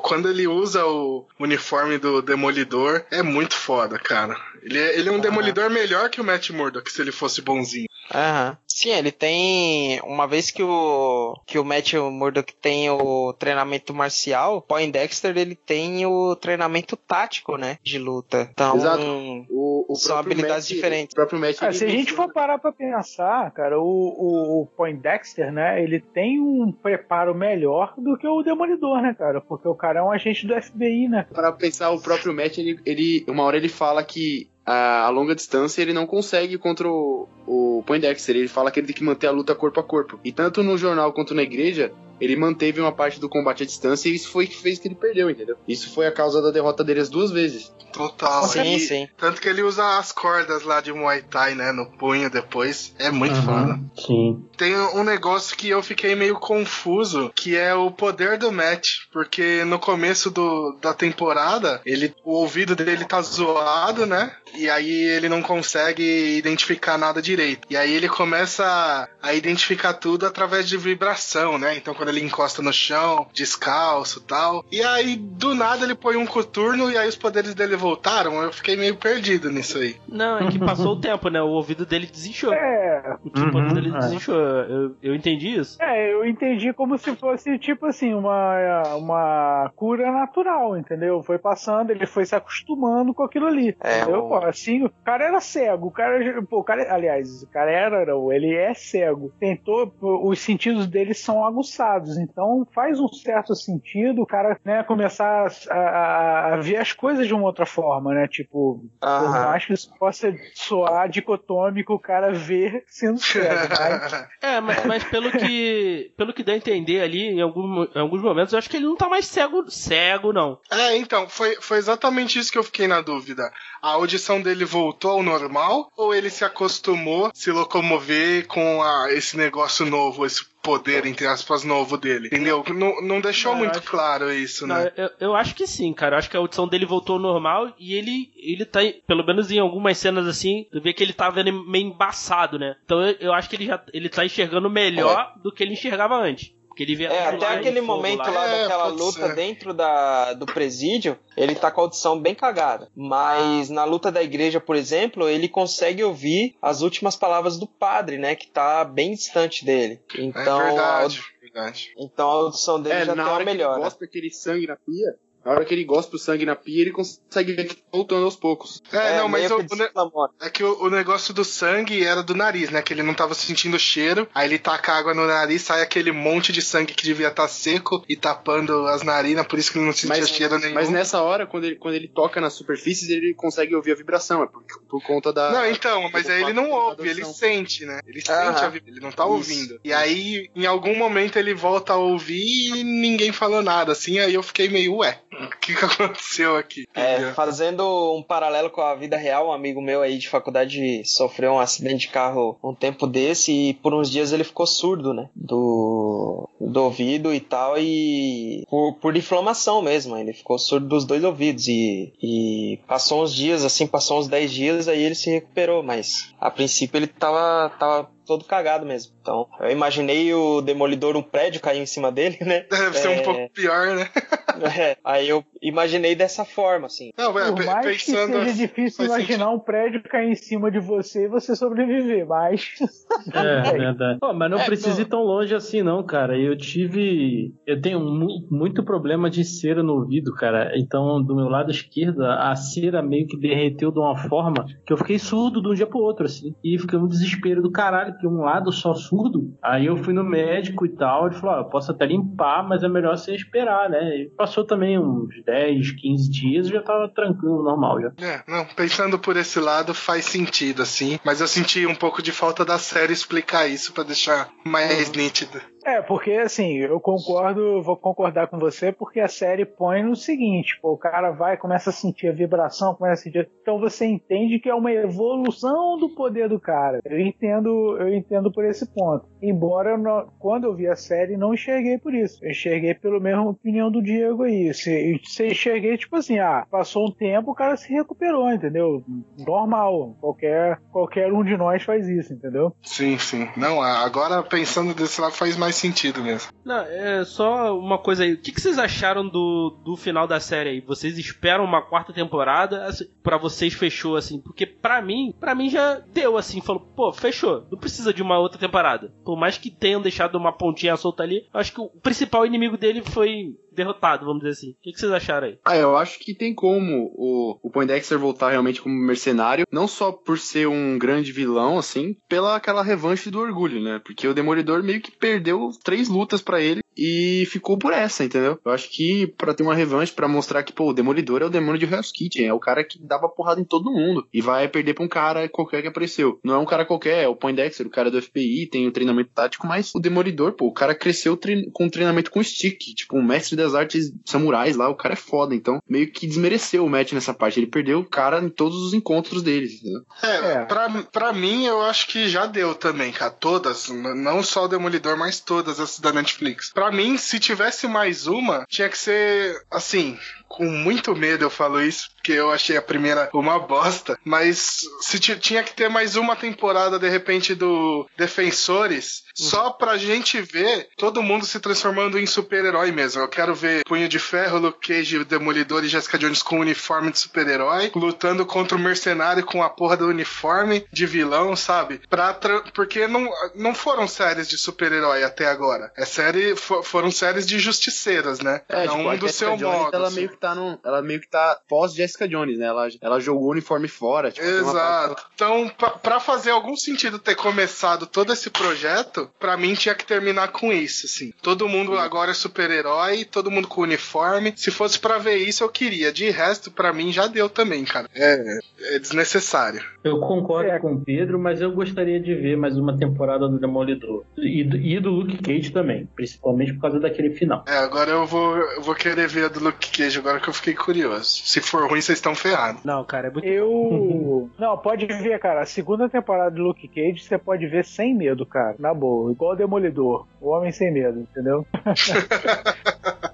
quando ele usa o uniforme do Demolidor, é muito foda, cara. Ele é, ele é um Demolidor melhor que o Matt Murdock, se ele fosse bonzinho. Aham. Sim, ele tem. Uma vez que o. que o Matt Murdock tem o treinamento marcial, o Poindexter ele tem o treinamento tático, né? De luta. Então. Exato. O, o São habilidades Matt- diferentes. O próprio Matt, Cara, ele se a gente for parar pra pensar, cara, o, o, o Poindexter, né, ele tem um preparo melhor do que o Demolidor, né, cara? Porque o cara é um agente do FBI, né? Para pensar, o próprio Matt, ele, ele- uma hora ele fala que a, a longa distância ele não consegue contra o, o Poindexter. Ele fala que ele tem que manter a luta corpo a corpo. E tanto no jornal quanto na igreja, ele manteve uma parte do combate à distância e isso foi o que fez que ele perdeu, entendeu? Isso foi a causa da derrota dele as duas vezes. Total. Sim, E- sim. Tanto que ele usa as cordas lá de Muay Thai, né? No punho depois. É muito Aham. foda. Sim. Tem um negócio que eu fiquei meio confuso, que é o poder do Matt, porque no começo do, da temporada, ele, o ouvido dele tá zoado, né? E aí ele não consegue identificar nada direito. E aí ele começa a identificar tudo através de vibração, né? Então quando ele encosta no chão, descalço, tal. E aí do nada ele põe um coturno e aí os poderes dele voltaram. Eu fiquei meio perdido nisso aí. Não, é que passou o tempo, né? O ouvido dele desinchou. É, O tipo Uhum, dele é. desinchou. Eu, eu entendi isso. é, eu entendi como se fosse, tipo assim, uma, uma cura natural, entendeu? Foi passando, ele foi se acostumando com aquilo ali. É, entendeu? o- Assim, o cara era cego, o cara, pô, o cara, aliás. O cara era, não, ele é cego. Tentou, os sentidos dele são aguçados. Então faz um certo sentido o cara né, começar a, a, a ver as coisas de uma outra forma, né? Tipo, Aham. por mais que isso possa soar dicotômico, o cara ver sendo cego. Mas É, mas, mas pelo que pelo que dá a entender ali, em, algum, em alguns momentos, eu acho que ele não tá mais cego, cego, não. É, então, foi, foi exatamente isso que eu fiquei na dúvida. A audição dele voltou ao normal ou ele se acostumou a se locomover com a- esse negócio novo, esse poder, entre aspas, novo dele? Entendeu? Não, não deixou Não, muito acho- claro isso, Não, né? eu, eu acho que sim, cara. Eu acho que a audição dele voltou ao normal e ele, ele tá, pelo menos em algumas cenas assim, tu vê que ele tava meio embaçado, né? Então eu, eu acho que ele já ele tá enxergando melhor do que ele enxergava antes. Porque ele via É, até lá aquele momento lá, É, daquela luta ser. dentro da, do presídio, ele tá com a audição bem cagada. Mas na luta da igreja, por exemplo, ele consegue ouvir as últimas palavras do padre, né? Que tá bem distante dele. É Então, a, verdade, audi- verdade. então a audição dele É, já na uma hora que ele gosta aquele sangue na pia, na hora que ele gosta o sangue na pia, ele consegue ver que tá voltando aos poucos. É, não, mas meio o, o é que o, o negócio do sangue era do nariz, né? Que ele não tava sentindo o cheiro. Aí ele taca água no nariz, sai aquele monte de sangue que devia estar seco e tapando as narinas, por isso que ele não sentia Mas, cheiro nenhum. mas nessa hora, quando ele, quando ele toca nas superfícies, ele consegue ouvir a vibração. É por, por conta da. Não, então, mas aí ele não ouve, ele sente, né? Ele sente Aham. a vibra, ele não tá Isso, ouvindo. E aí, em algum momento, ele volta a ouvir e ninguém falou nada, assim, aí eu fiquei meio, ué, o que que aconteceu aqui? É, fazendo um paralelo com a vida real, um amigo meu aí de faculdade sofreu um acidente de carro um tempo desse e por uns dias ele ficou surdo, né? Do, do ouvido e tal, e por, por inflamação mesmo, ele ficou surdo dos dois ouvidos e, e passou uns dias, assim, passou uns 10 dias, aí ele se recuperou, mas a princípio ele tava, tava todo cagado mesmo. Então, eu imaginei o Demolidor, um prédio cair em cima dele, né? Deve ser É. um pouco pior, né? É, aí eu imaginei dessa forma, assim. Não, é, por mais que pensando. seja difícil imaginar um prédio cair em cima de você e você sobreviver, mas É, verdade. Pô, mas não É, precisa não. ir tão longe assim, não, cara. Eu tive. Eu tenho mu- muito problema de cera no ouvido, cara. Então, do meu lado esquerdo, a cera meio que derreteu de uma forma que eu fiquei surdo de um dia pro outro, assim. E fiquei um desespero do caralho, um lado só surdo. Aí eu fui no médico e tal. Ele falou: ó, eu posso até limpar, mas é melhor você esperar, né? E passou também uns 10, 15 dias e já tava tranquilo, normal já. É, não, pensando por esse lado faz sentido, assim. Mas eu senti um pouco de falta da série explicar isso pra deixar mais nítido. É, porque assim, eu concordo, vou concordar com você, porque a série põe no seguinte, pô, o cara vai, começa a sentir a vibração, começa a sentir. Então você entende que é uma evolução do poder do cara. Eu entendo, eu entendo por esse ponto. Embora eu não- quando eu vi a série, não enxerguei por isso. Eu enxerguei pela mesma opinião do Diego aí. Se, se enxerguei, tipo assim, ah, passou um tempo, o cara se recuperou, entendeu? Normal. Qualquer, qualquer um de nós faz isso, entendeu? Sim, sim. Não, agora pensando desse lado faz mais sentido mesmo. Não, é só uma coisa aí. O que, que vocês acharam do, do final da série aí? Vocês esperam uma quarta temporada? Assim, pra vocês fechou assim? Porque pra mim, pra mim já deu assim. Falou, pô, fechou. Não precisa de uma outra temporada. Por mais que tenham deixado uma pontinha solta ali, acho que o principal inimigo dele foi derrotado, vamos dizer assim. O que, vocês acharam aí? Ah, eu acho que tem como o, o Poindexter voltar realmente como mercenário, não só por ser um grande vilão, assim, pela aquela revanche do orgulho, né? Porque o Demolidor meio que perdeu três lutas pra ele e ficou por essa, entendeu? Eu acho que pra ter uma revanche, pra mostrar que, pô, o Demolidor é o demônio de Hell's Kitchen, é o cara que dava porrada em todo mundo e vai perder pra um cara qualquer que apareceu. Não é um cara qualquer, é o Poindexter, o cara do FBI, tem o treinamento tático, mas o Demolidor, pô, o cara cresceu trein- com treinamento com stick, tipo, um mestre das artes samurais lá, o cara é foda, então meio que desmereceu o match nessa parte, ele perdeu o cara em todos os encontros deles, entendeu? É, É. Pra, pra mim eu acho que já deu também, cara. Todas, não só o Demolidor, mas todas as da Netflix. Pra mim, se tivesse mais uma, tinha que ser assim. Com muito medo eu falo isso, porque eu achei a primeira uma bosta. Mas se ti- tinha que ter mais uma temporada, de repente, do Defensores, só pra gente ver todo mundo se transformando em super-herói mesmo. Eu quero ver Punho de Ferro, Luke Cage, Demolidor e Jessica Jones com uniforme de super-herói, lutando contra o mercenário com a porra do uniforme de vilão, sabe? Pra Porque não, não foram séries de super-herói até agora. É série, fo- foram séries de justiceiras, né? Cada um a do seu Jones, modo. ela assim. meio que que tá no. Ela meio que tá pós Jessica Jones, né? Ela, ela jogou o uniforme fora. Tipo, parte- Exato. Então, pra, pra fazer algum sentido ter começado todo esse projeto, pra mim tinha que terminar com isso, assim. Todo mundo agora é super-herói, todo mundo com uniforme. Se fosse pra ver isso, eu queria. De resto, pra mim já deu também, cara. É, é desnecessário. Eu concordo É. com o Pedro, mas eu gostaria de ver mais uma temporada do Demolidor. E do, e do Luke Cage também, principalmente por causa daquele final. É, agora eu vou, eu vou querer ver a do Luke Cage, agora que eu fiquei curioso. Se for ruim, vocês estão ferrados. Não, cara, é muito. Eu. Não, pode ver, cara. A segunda temporada do Luke Cage você pode ver sem medo, cara. Na boa. Igual o Demolidor. O Homem Sem Medo, entendeu?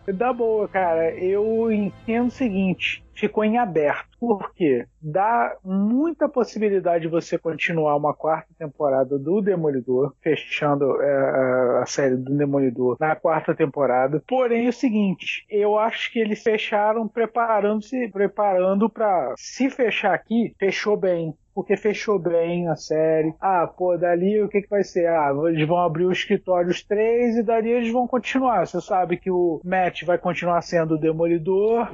da boa, cara. Eu entendo o seguinte. Ficou em aberto. Por quê? Dá muita possibilidade de você continuar uma quarta temporada do Demolidor, fechando é, a série do Demolidor na quarta temporada. Porém, é o seguinte, eu acho que eles fecharam preparando-se, preparando para se fechar aqui, fechou bem. Porque fechou bem a série. Ah, pô, dali o que, que vai ser? Ah, eles vão abrir o escritório os três e dali eles vão continuar. Você sabe que o Matt vai continuar sendo o demolidor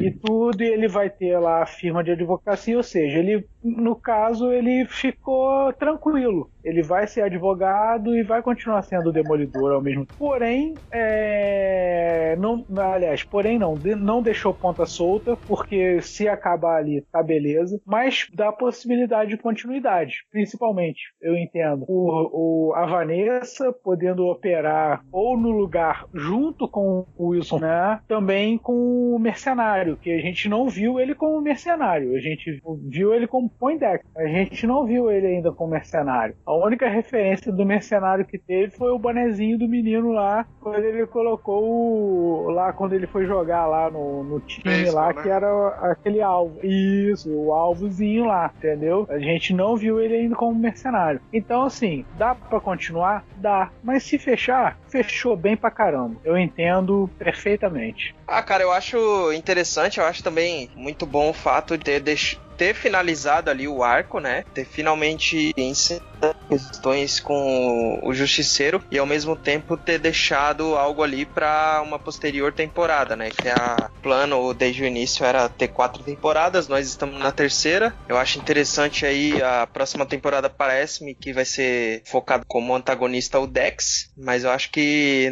e tudo, e ele vai ter lá a firma de advocacia, ou seja, ele, no caso, ele ficou tranquilo. Ele vai ser advogado e vai continuar sendo o demolidor ao mesmo tempo. Porém, é... não, aliás, porém não, não deixou ponta solta, porque se acabar ali, tá beleza, mas dá possibilidade de continuidade, principalmente, eu entendo. O, o, a Vanessa podendo operar ou no lugar junto com o Wilson, né? Também com o mercenário, que a gente não viu ele como mercenário, a gente viu ele como Poindexter, a gente não viu ele ainda como mercenário. A única referência do mercenário que teve foi o bonezinho do menino lá, quando ele colocou o, lá, quando ele foi jogar lá no, no time lá, né? que era aquele alvo. Isso, o alvozinho lá, entendeu? A gente não viu ele ainda como mercenário. Então, assim, dá pra continuar? Dá. Mas se fechar, fechou bem pra caramba. Eu entendo perfeitamente. Ah, cara, eu acho interessante, eu acho também muito bom o fato de ter, deix- ter finalizado ali o arco, né? Ter finalmente ensinado questões com o Justiceiro e ao mesmo tempo ter deixado algo ali pra uma posterior temporada, né? Que a plano desde o início era ter quatro temporadas, nós estamos na terceira. Eu acho interessante aí a próxima temporada parece-me que vai ser focada como antagonista o Dex, mas eu acho que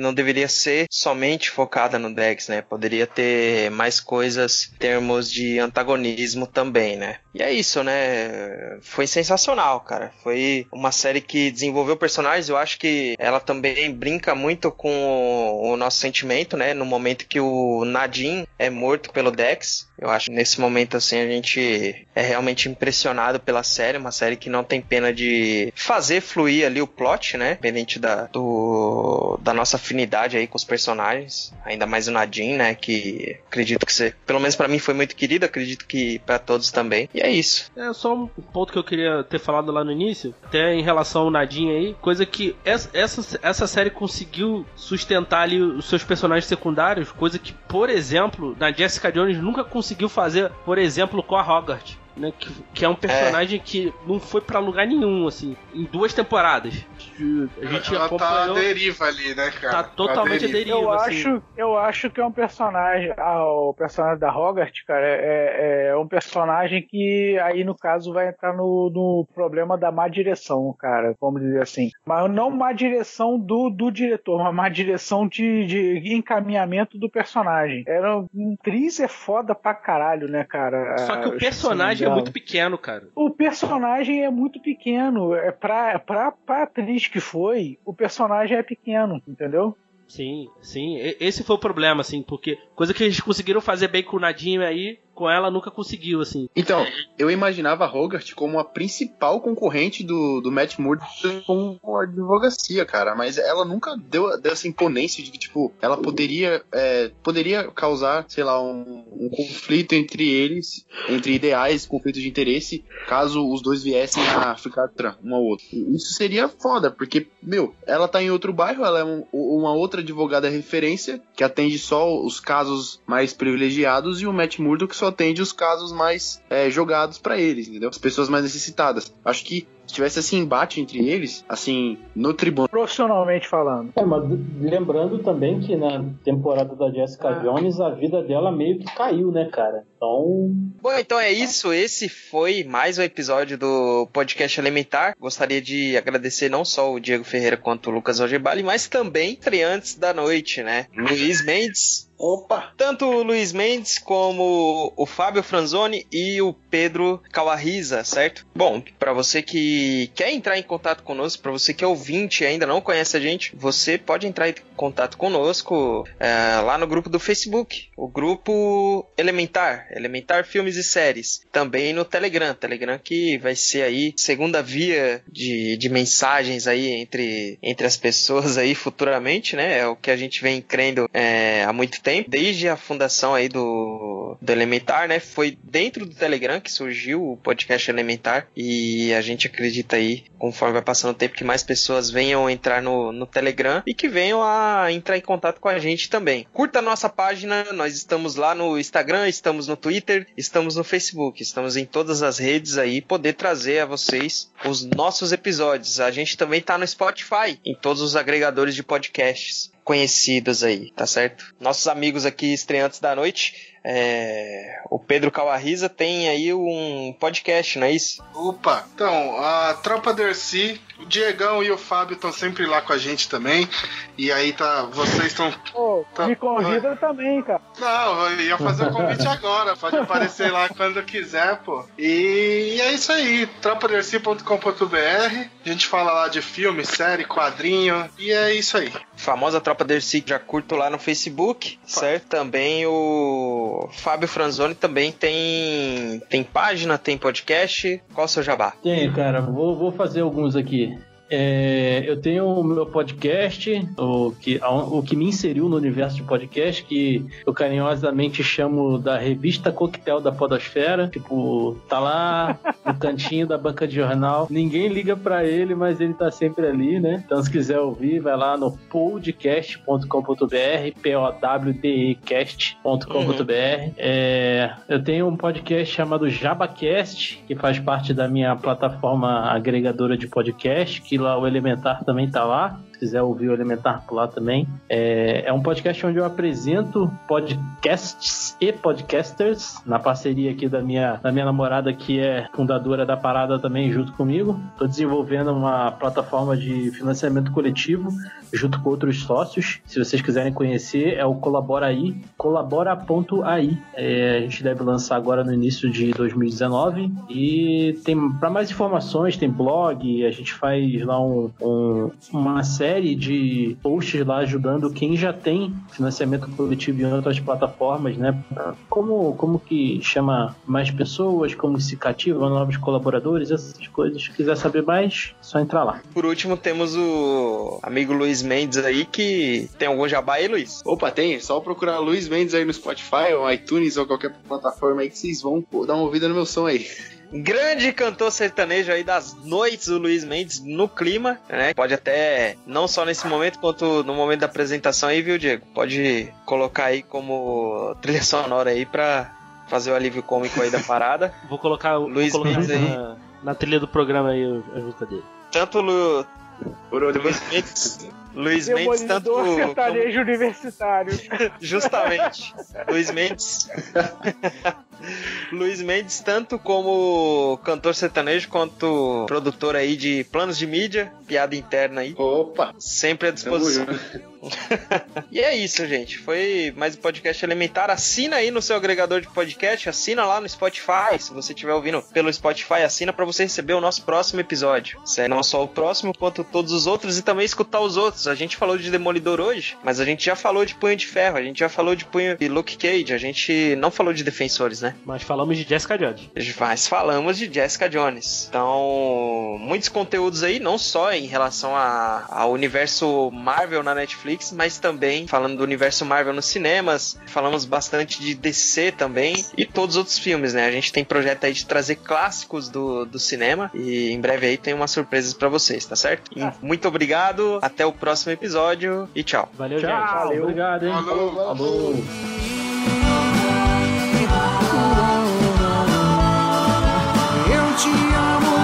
não deveria ser somente focada no Dex, né? Poderia ter mais coisas em termos de antagonismo também, né? E é isso, né? Foi sensacional, cara. Foi uma série que desenvolveu personagens. Eu acho que ela também brinca muito com o, nosso sentimento, né? No momento que o Nadine é morto pelo Dex. Eu acho que nesse momento, assim, a gente é realmente impressionado pela série. Uma série que não tem pena de fazer fluir ali o plot, né? Independente da, do, da nossa afinidade aí com os personagens. Ainda mais o Nadine, né? Que acredito que você, pelo menos pra mim, foi muito querido. Acredito que pra todos também. E é isso. É só um ponto que eu queria ter falado lá no início, até em relação ao Nadine aí, coisa que essa, essa, essa série conseguiu sustentar ali os seus personagens secundários, coisa que, por exemplo, na Jessica Jones nunca conseguiu fazer, por exemplo, com a Hogarth. Né, que, que é um personagem que não foi pra lugar nenhum, assim, em duas temporadas. A gente Ela tá à acompanhou. deriva ali, né, cara? Tá totalmente À deriva. Eu assim. acho, eu acho que é um personagem. ah, o personagem da Hogarth, cara, é, é um personagem que aí no caso vai entrar no, no problema da má direção, cara, vamos dizer assim. Mas não má direção do, do diretor, mas má direção de, de encaminhamento do personagem. Era um atriz é foda pra caralho, né, cara? Só que Ah, o eu personagem é muito pequeno, cara. o personagem é muito pequeno. É pra, pra, pra atriz que foi, o personagem é pequeno, entendeu? Sim, sim. Esse foi o problema, assim, porque coisa que eles conseguiram fazer bem com o Nadine aí, com ela nunca conseguiu, assim. Então, eu imaginava a Hogarth como a principal concorrente do, do Matt Murdock com a advocacia, cara. Mas ela nunca deu, deu essa imponência de que, tipo, ela poderia, é, poderia causar, sei lá, um, um conflito entre eles, entre ideais, conflito de interesse, caso os dois viessem a ficar um ao outro. Isso seria foda, porque, meu, ela tá em outro bairro, ela é um- uma outra advogada referência, que atende só os casos mais privilegiados, e o Matt Murdock só atende os casos mais é, jogados pra eles, entendeu? As pessoas mais necessitadas. Acho que tivesse esse embate entre eles, assim, no tribunal. Profissionalmente falando. É, mas lembrando também que na temporada da Jessica Ah. Jones a vida dela meio que caiu, né, cara? Então. Bom, então é isso. Esse foi mais um episódio do podcast Elementar. Gostaria de agradecer não só o Diego Ferreira quanto o Lucas Algebali, mas também estreantes da noite, né? Luiz Mendes. Opa! Tanto o Luiz Mendes como o Fábio Franzoni e o Pedro Calarriza, certo? Bom, para você que quer entrar em contato conosco, para você que é ouvinte e ainda não conhece a gente, você pode entrar em contato conosco é, lá no grupo do Facebook, o grupo Elementar, Elementar Filmes e Séries. Também no Telegram, Telegram que vai ser aí segunda via de, de mensagens aí entre, entre as pessoas aí futuramente, né? É o que a gente vem crendo é, há muito tempo, desde a fundação aí do, do Elementar, né? Foi dentro do Telegram que surgiu o podcast Elementar e a gente acredita aí, conforme vai passando o tempo, que mais pessoas venham entrar no, no Telegram e que venham a entrar em contato com a gente também. Curta a nossa página, nós estamos lá no Instagram, estamos no Twitter, estamos no Facebook, estamos em todas as redes aí, poder trazer a vocês os nossos episódios. A gente também tá no Spotify, em todos os agregadores de podcasts conhecidos aí, tá certo? Nossos amigos aqui estreantes da noite, é, o Pedro Calarriza tem aí um podcast, não é isso? Opa, então, a Tropa Dercy, o Diegão e o Fábio estão sempre lá com a gente também. E aí tá, vocês estão. Tá. me convida também, cara. Não, eu ia fazer o convite agora, pode aparecer lá quando quiser, pô. E é isso aí, tropadercy.com.br. A gente fala lá de filme, série, quadrinho, e é isso aí. Famosa Tropa Dercy, já curto lá no Facebook, certo? Também o Fábio Franzoni também tem tem página, tem podcast. Qual o seu jabá? Tenho, cara. Vou, vou fazer alguns aqui. É, eu tenho o meu podcast, o que, o que me inseriu no universo de podcast, que eu carinhosamente chamo da revista Coquetel da Podosfera. Tipo, tá lá no cantinho da banca de jornal. Ninguém liga pra ele, mas ele tá sempre ali, né? Então, se quiser ouvir, vai lá no podcast.com.br, P-O-W-D-E cast.com.br. É, eu tenho um podcast chamado JabaCast, que faz parte da minha plataforma agregadora de podcast, que lá o Elementar também tá lá. Se quiser ouvir o Elementar por lá também. É, é um podcast onde eu apresento podcasts e podcasters, na parceria aqui da minha, da minha namorada, que é fundadora da parada também, junto comigo. Estou desenvolvendo uma plataforma de financiamento coletivo junto com outros sócios. Se vocês quiserem conhecer, é o Colaboraí, colabora.ai. É, a gente deve lançar agora no início de 2019 e tem para mais informações tem blog, a gente faz lá um, um- uma série de posts lá ajudando quem já tem financiamento coletivo em outras plataformas, né? Como como que chama mais pessoas, como se cativa novos colaboradores, essas coisas. Se quiser saber mais, é só entrar lá. Por último, temos o amigo Luiz Mendes aí, que tem algum jabá aí, Luiz? Opa, tem. Só procurar Luiz Mendes aí no Spotify ou iTunes ou qualquer plataforma aí que vocês vão pô, dar uma ouvida no meu som aí. Grande cantor sertanejo aí das noites, o Luiz Mendes, no clima, né? Pode até, não só nesse momento, quanto no momento da apresentação aí, viu, Diego? Pode colocar aí como trilha sonora aí pra fazer o alívio cômico aí da parada. Vou colocar, vou Luiz colocar Mendes aí. na, na trilha do programa aí a música dele. Tanto Lu, Por onde Luiz Mendes, Luiz Mendes, tanto Demolidor como, sertanejo universitário. Justamente. Luiz Mendes. Luiz Mendes, tanto como cantor sertanejo quanto produtor aí de planos de mídia, piada interna aí, Opa, sempre à disposição. E é isso, gente. Foi mais um podcast elementar. Assina aí no seu agregador de podcast, assina lá no Spotify. Se você estiver ouvindo pelo Spotify, assina para você receber o nosso próximo episódio. Não só o próximo, quanto todos os outros e também escutar os outros. A gente falou de Demolidor hoje, mas a gente já falou de Punho de Ferro, a gente já falou de Punho de Luke Cage, a gente não falou de Defensores, né? Mas falamos de Jessica Jones. Mas falamos de Jessica Jones. Então, muitos conteúdos aí, não só em relação a- ao universo Marvel na Netflix, mas também falando do universo Marvel nos cinemas. Falamos bastante de DC também e todos os outros filmes, né? A gente tem projeto aí de trazer clássicos do, do cinema e em breve aí tem umas surpresas pra vocês, tá certo? E muito obrigado, até o próximo próximo episódio e tchau. Valeu, tchau. gente. Valeu. Obrigado, hein? Falou. Falou. Falou. Eu te amo.